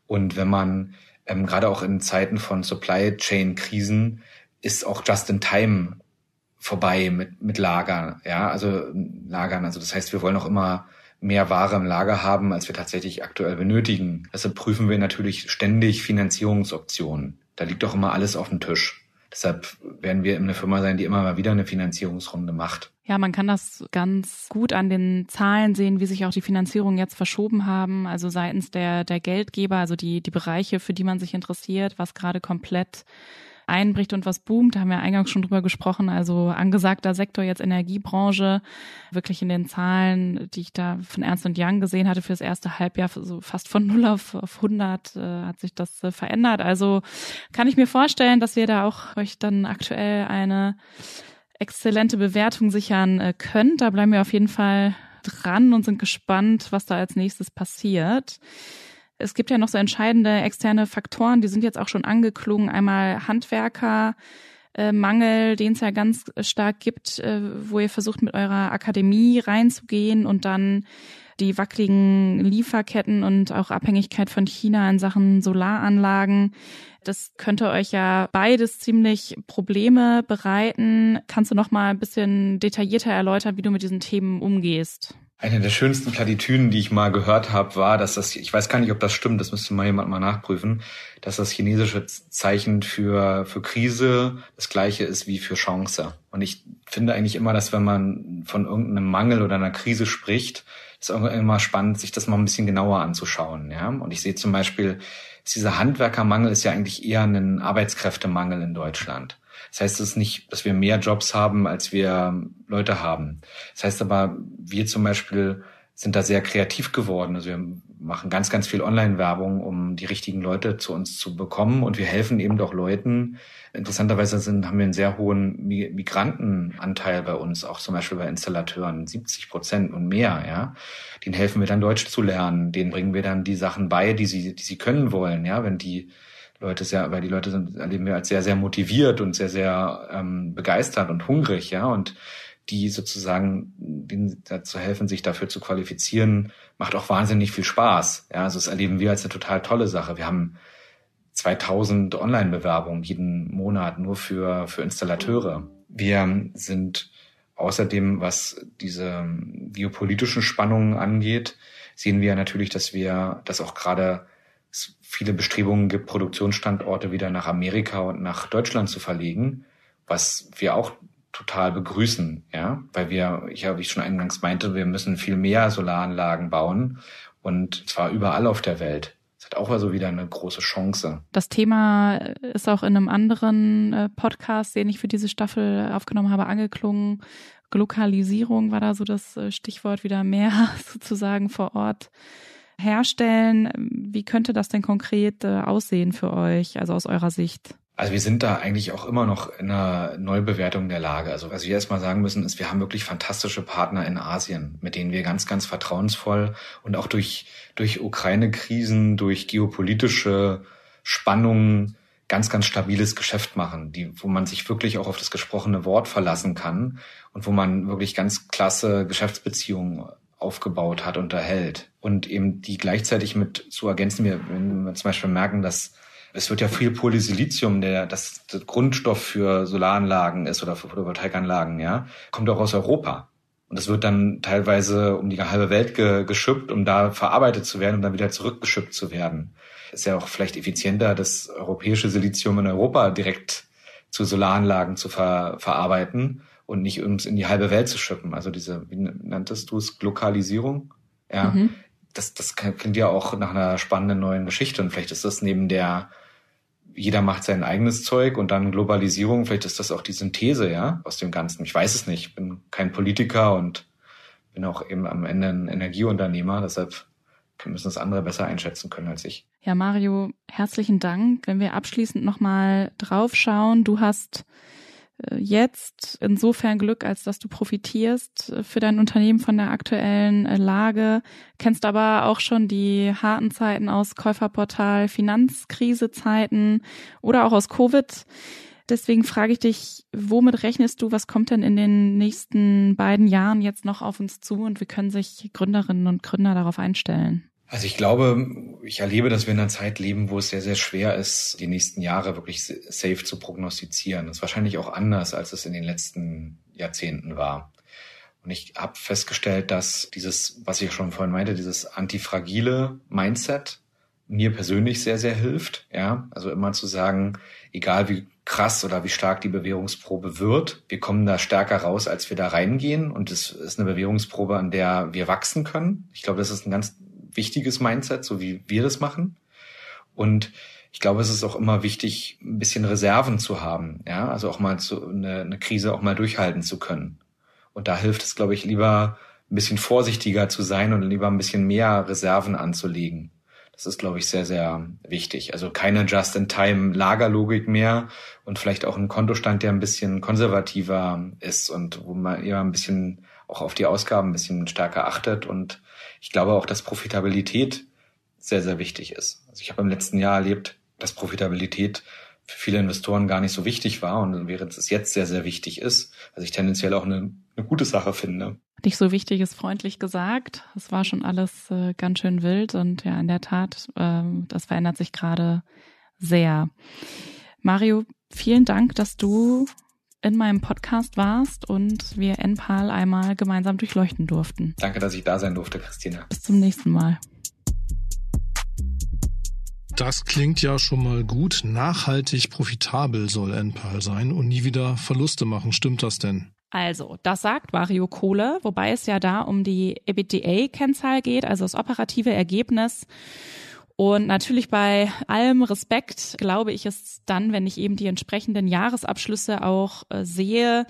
Und wenn man ähm, gerade auch in Zeiten von Supply Chain Krisen ist auch just in time vorbei mit, mit Lagern, ja, also Lagern. Also das heißt, wir wollen auch immer mehr Ware im Lager haben, als wir tatsächlich aktuell benötigen. Deshalb prüfen wir natürlich ständig Finanzierungsoptionen. Da liegt doch immer alles auf dem Tisch. Deshalb werden wir eine Firma sein, die immer mal wieder eine Finanzierungsrunde macht. Ja, man kann das ganz gut an den Zahlen sehen, wie sich auch die Finanzierungen jetzt verschoben haben. Also seitens der, der Geldgeber, also die, die Bereiche, für die man sich interessiert, was gerade komplett einbricht und was boomt. Da haben wir eingangs schon drüber gesprochen. Also angesagter Sektor jetzt Energiebranche. Wirklich in den Zahlen, die ich da von Ernst Young gesehen hatte für das erste Halbjahr, so fast von 0 auf, auf 100 äh, hat sich das äh, verändert. Also kann ich mir vorstellen, dass wir da auch euch dann aktuell eine exzellente Bewertung sichern äh, könnt. Da bleiben wir auf jeden Fall dran und sind gespannt, was da als nächstes passiert. Es gibt ja noch so entscheidende externe Faktoren, die sind jetzt auch schon angeklungen. Einmal Handwerker, Mangel, den es ja ganz stark gibt, äh, wo ihr versucht mit eurer Akademie reinzugehen und dann die wackeligen Lieferketten und auch Abhängigkeit von China in Sachen Solaranlagen. Das könnte euch ja beides ziemlich Probleme bereiten. Kannst du noch mal ein bisschen detaillierter erläutern, wie du mit diesen Themen umgehst? Eine der schönsten Platitüden, die ich mal gehört habe, war, dass das, ich weiß gar nicht, ob das stimmt, das müsste mal jemand mal nachprüfen, dass das chinesische Zeichen für, für Krise das gleiche ist wie für Chance. Und ich finde eigentlich immer, dass wenn man von irgendeinem Mangel oder einer Krise spricht, ist immer spannend, sich das mal ein bisschen genauer anzuschauen. Ja? Und ich sehe zum Beispiel, dieser Handwerkermangel ist ja eigentlich eher ein Arbeitskräftemangel in Deutschland. Das heißt, es nicht, dass wir mehr Jobs haben, als wir Leute haben. Das heißt aber, wir zum Beispiel sind da sehr kreativ geworden. Also wir machen ganz, ganz viel Online-Werbung, um die richtigen Leute zu uns zu bekommen. Und wir helfen eben doch Leuten. Interessanterweise sind, haben wir einen sehr hohen Migrantenanteil bei uns, auch zum Beispiel bei Installateuren, 70 Prozent und mehr, ja. Den helfen wir dann Deutsch zu lernen. Denen bringen wir dann die Sachen bei, die sie, die sie können wollen, ja. Wenn die Leute sehr, weil die Leute sind, erleben wir als sehr, sehr motiviert und sehr, sehr ähm, begeistert und hungrig, ja. Und die sozusagen denen dazu helfen, sich dafür zu qualifizieren, macht auch wahnsinnig viel Spaß. Ja, also das erleben wir als eine total tolle Sache. Wir haben 2000 Online-Bewerbungen jeden Monat nur für, für Installateure. Wir sind außerdem, was diese geopolitischen Spannungen angeht, sehen wir natürlich, dass wir, dass auch gerade viele Bestrebungen gibt, Produktionsstandorte wieder nach Amerika und nach Deutschland zu verlegen, was wir auch total begrüßen, ja, weil wir, ich habe ich schon eingangs meinte, wir müssen viel mehr Solaranlagen bauen und zwar überall auf der Welt. Das hat auch also wieder eine große Chance. Das Thema ist auch in einem anderen äh, Podcast, den ich für diese Staffel aufgenommen habe, angeklungen. Lokalisierung war da so das äh, Stichwort wieder mehr sozusagen vor Ort herstellen. Wie könnte das denn konkret äh, aussehen für euch, also aus eurer Sicht? Also wir sind da eigentlich auch immer noch in einer Neubewertung der Lage. Also was wir erstmal sagen müssen, ist, wir haben wirklich fantastische Partner in Asien, mit denen wir ganz, ganz vertrauensvoll und auch durch, durch Ukraine-Krisen, durch geopolitische Spannungen ganz, ganz stabiles Geschäft machen, die, wo man sich wirklich auch auf das gesprochene Wort verlassen kann und wo man wirklich ganz klasse Geschäftsbeziehungen aufgebaut hat, unterhält. Und eben die gleichzeitig mit zu ergänzen, wir, wenn wir zum Beispiel merken, dass es wird ja viel Polysilizium, der das, der Grundstoff für Solaranlagen ist oder für Photovoltaikanlagen, ja, kommt auch aus Europa. Und das wird dann teilweise um die halbe Welt ge geschippt, um da verarbeitet zu werden und dann wieder zurückgeschippt zu werden. Ist ja auch vielleicht effizienter, das europäische Silizium in Europa direkt zu Solaranlagen zu ver verarbeiten und nicht uns in die halbe Welt zu schippen. Also diese, wie nanntest du es, Lokalisierung? Ja. Mhm. Das, das klingt ja auch nach einer spannenden neuen Geschichte und vielleicht ist das neben der jeder macht sein eigenes Zeug und dann Globalisierung, vielleicht ist das auch die Synthese, ja, aus dem Ganzen. Ich weiß es nicht. Ich bin kein Politiker und bin auch eben am Ende ein Energieunternehmer, deshalb müssen das andere besser einschätzen können als ich. Ja, Mario, herzlichen Dank. Wenn wir abschließend nochmal draufschauen, du hast jetzt insofern Glück, als dass du profitierst äh, für dein Unternehmen von der aktuellen äh, Lage, kennst aber auch schon die harten Zeiten aus Käuferportal, Finanzkrisezeiten oder auch aus Covid. Deswegen frage ich dich, womit rechnest du, was kommt denn in den nächsten beiden Jahren jetzt noch auf uns zu und wie können sich Gründerinnen und Gründer darauf einstellen? Also ich glaube, ich erlebe, dass wir in einer Zeit leben, wo es sehr, sehr schwer ist, die nächsten Jahre wirklich safe zu prognostizieren. Das ist wahrscheinlich auch anders, als es in den letzten Jahrzehnten war. Und ich habe festgestellt, dass dieses, was ich schon vorhin meinte, dieses antifragile Mindset mir persönlich sehr, sehr hilft. Ja, also immer zu sagen, egal wie krass oder wie stark die Bewährungsprobe wird, wir kommen da stärker raus, als wir da reingehen. Und es ist eine Bewährungsprobe, an der wir wachsen können. Ich glaube, das ist ein ganz wichtiges Mindset, so wie wir das machen. Und ich glaube, es ist auch immer wichtig, ein bisschen Reserven zu haben, ja, also auch mal zu, eine, eine Krise auch mal durchhalten zu können. Und da hilft es, glaube ich, lieber ein bisschen vorsichtiger zu sein und lieber ein bisschen mehr Reserven anzulegen. Das ist, glaube ich, sehr, sehr wichtig. Also keine Just-in-Time-Lagerlogik mehr und vielleicht auch ein Kontostand, der ein bisschen konservativer ist und wo man eher ein bisschen auch auf die Ausgaben ein bisschen stärker achtet und ich glaube auch, dass Profitabilität sehr, sehr wichtig ist. Also ich habe im letzten Jahr erlebt, dass Profitabilität für viele Investoren gar nicht so wichtig war und während es jetzt sehr, sehr wichtig ist, also ich tendenziell auch eine, eine gute Sache finde. Nicht so wichtig ist freundlich gesagt. Es war schon alles äh, ganz schön wild und ja, in der Tat, äh, das verändert sich gerade sehr. Mario, vielen Dank, dass du in meinem Podcast warst und wir NPAL einmal gemeinsam durchleuchten durften. Danke, dass ich da sein durfte, Christina. Bis zum nächsten Mal. Das klingt ja schon mal gut. Nachhaltig profitabel soll NPAL sein und nie wieder Verluste machen. Stimmt das denn? Also, das sagt Vario Kohle, wobei es ja da um die EBITDA-Kennzahl geht, also das operative Ergebnis. Und natürlich bei allem Respekt glaube ich es dann, wenn ich eben die entsprechenden Jahresabschlüsse auch äh, sehe,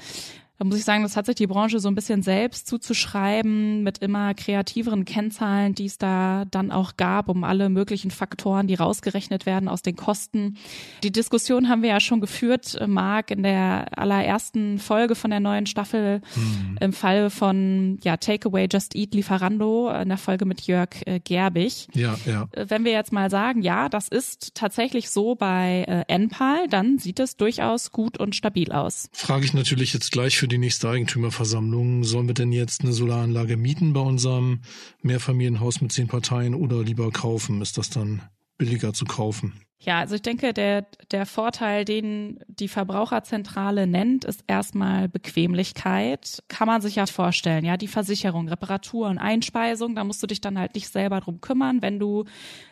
Da muss ich sagen, das hat sich die Branche so ein bisschen selbst zuzuschreiben mit immer kreativeren Kennzahlen, die es da dann auch gab, um alle möglichen Faktoren, die rausgerechnet werden aus den Kosten. Die Diskussion haben wir ja schon geführt, äh, Marc, in der allerersten Folge von der neuen Staffel mhm. im Fall von ja, Takeaway Just Eat Lieferando in der Folge mit Jörg äh, Gerbig. Ja, ja. Äh, wenn wir jetzt mal sagen, ja, das ist tatsächlich so bei äh, Enpal, dann sieht es durchaus gut und stabil aus. Frage ich natürlich jetzt gleich für die nächste Eigentümerversammlung. Sollen wir denn jetzt eine Solaranlage mieten bei unserem Mehrfamilienhaus mit zehn Parteien oder lieber kaufen? Ist das dann billiger zu kaufen? Ja, also ich denke, der, der Vorteil, den die Verbraucherzentrale nennt, ist erstmal Bequemlichkeit. Kann man sich ja vorstellen, ja, die Versicherung, Reparatur und Einspeisung, da musst du dich dann halt nicht selber drum kümmern, wenn du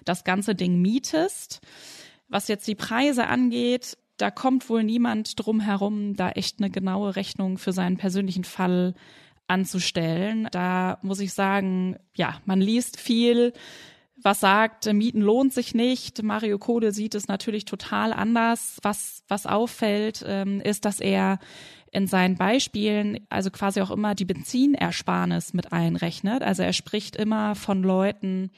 das ganze Ding mietest. Was jetzt die Preise angeht, da kommt wohl niemand drum herum, da echt eine genaue Rechnung für seinen persönlichen Fall anzustellen. Da muss ich sagen, ja, man liest viel, was sagt, Mieten lohnt sich nicht. Mario Code sieht es natürlich total anders. Was, was auffällt, ähm, ist, dass er in seinen Beispielen also quasi auch immer die Benzinersparnis mit einrechnet. Also er spricht immer von Leuten,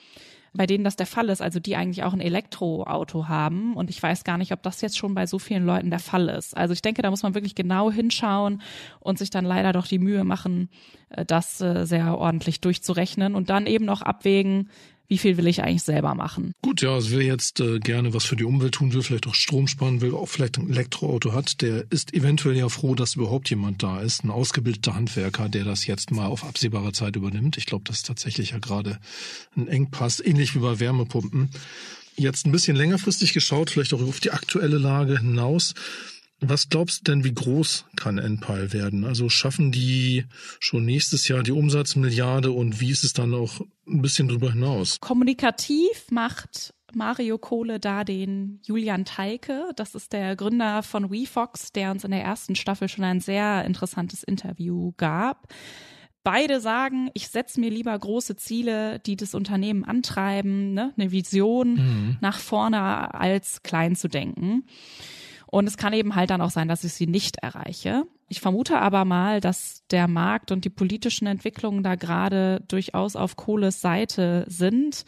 bei denen das der Fall ist, also die eigentlich auch ein Elektroauto haben. Und ich weiß gar nicht, ob das jetzt schon bei so vielen Leuten der Fall ist. Also ich denke, da muss man wirklich genau hinschauen und sich dann leider doch die Mühe machen, äh, das äh, sehr ordentlich durchzurechnen und dann eben noch abwägen, wie viel will ich eigentlich selber machen. Gut, ja, also wer jetzt äh, gerne was für die Umwelt tun will, vielleicht auch Strom sparen will, auch vielleicht ein Elektroauto hat, der ist eventuell ja froh, dass überhaupt jemand da ist, ein ausgebildeter Handwerker, der das jetzt mal auf absehbare Zeit übernimmt. Ich glaube, das ist tatsächlich ja gerade ein Engpass, ähnlich wie bei Wärmepumpen. Jetzt ein bisschen längerfristig geschaut, vielleicht auch auf die aktuelle Lage hinaus. Was glaubst du denn, wie groß kann Enpal werden? Also schaffen die schon nächstes Jahr die Umsatzmilliarde und wie ist es dann auch ein bisschen drüber hinaus? Kommunikativ macht Mario Kohle da den Julian Teike. Das ist der Gründer von WeFox, der uns in der ersten Staffel schon ein sehr interessantes Interview gab. Beide sagen, ich setze mir lieber große Ziele, die das Unternehmen antreiben, ne? eine Vision mhm. nach vorne, als klein zu denken. Und es kann eben halt dann auch sein, dass ich sie nicht erreiche. Ich vermute aber mal, dass der Markt und die politischen Entwicklungen da gerade durchaus auf Kohles Seite sind.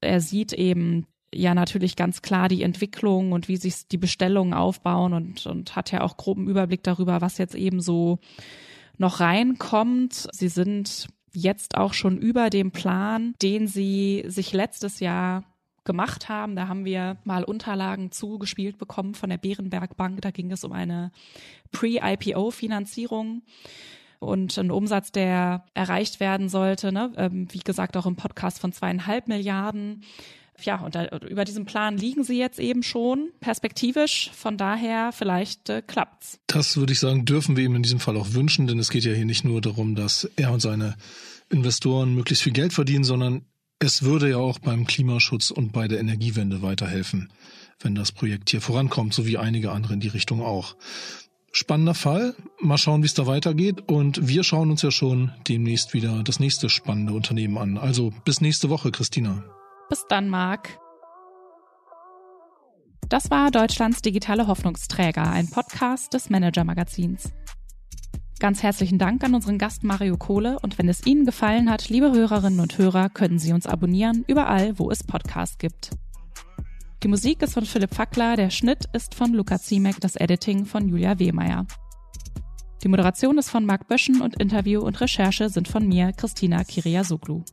Er sieht eben ja natürlich ganz klar die Entwicklung und wie sich die Bestellungen aufbauen und, und hat ja auch groben Überblick darüber, was jetzt eben so noch reinkommt. Sie sind jetzt auch schon über dem Plan, den sie sich letztes Jahr gemacht haben. Da haben wir mal Unterlagen zugespielt bekommen von der Bärenberg Bank. Da ging es um eine Pre-IPO-Finanzierung und einen Umsatz, der erreicht werden sollte. Ne? Ähm, wie gesagt, auch im Podcast von zweieinhalb Milliarden. Ja, und da, über diesen Plan liegen sie jetzt eben schon perspektivisch. Von daher vielleicht äh, klappt's. Das würde ich sagen, dürfen wir ihm in diesem Fall auch wünschen, denn es geht ja hier nicht nur darum, dass er und seine Investoren möglichst viel Geld verdienen, sondern es würde ja auch beim Klimaschutz und bei der Energiewende weiterhelfen, wenn das Projekt hier vorankommt, so wie einige andere in die Richtung auch. Spannender Fall. Mal schauen, wie es da weitergeht. Und wir schauen uns ja schon demnächst wieder das nächste spannende Unternehmen an. Also bis nächste Woche, Christina. Bis dann, Marc. Das war Deutschlands digitale Hoffnungsträger, ein Podcast des Manager Magazins. Ganz herzlichen Dank an unseren Gast Mario Kohle und wenn es Ihnen gefallen hat, liebe Hörerinnen und Hörer, können Sie uns abonnieren, überall, wo es Podcasts gibt. Die Musik ist von Philipp Fackler, der Schnitt ist von Luca Ziemek, das Editing von Julia Wehmeier. Die Moderation ist von Marc Böschen und Interview und Recherche sind von mir, Christina Kiriasoglu.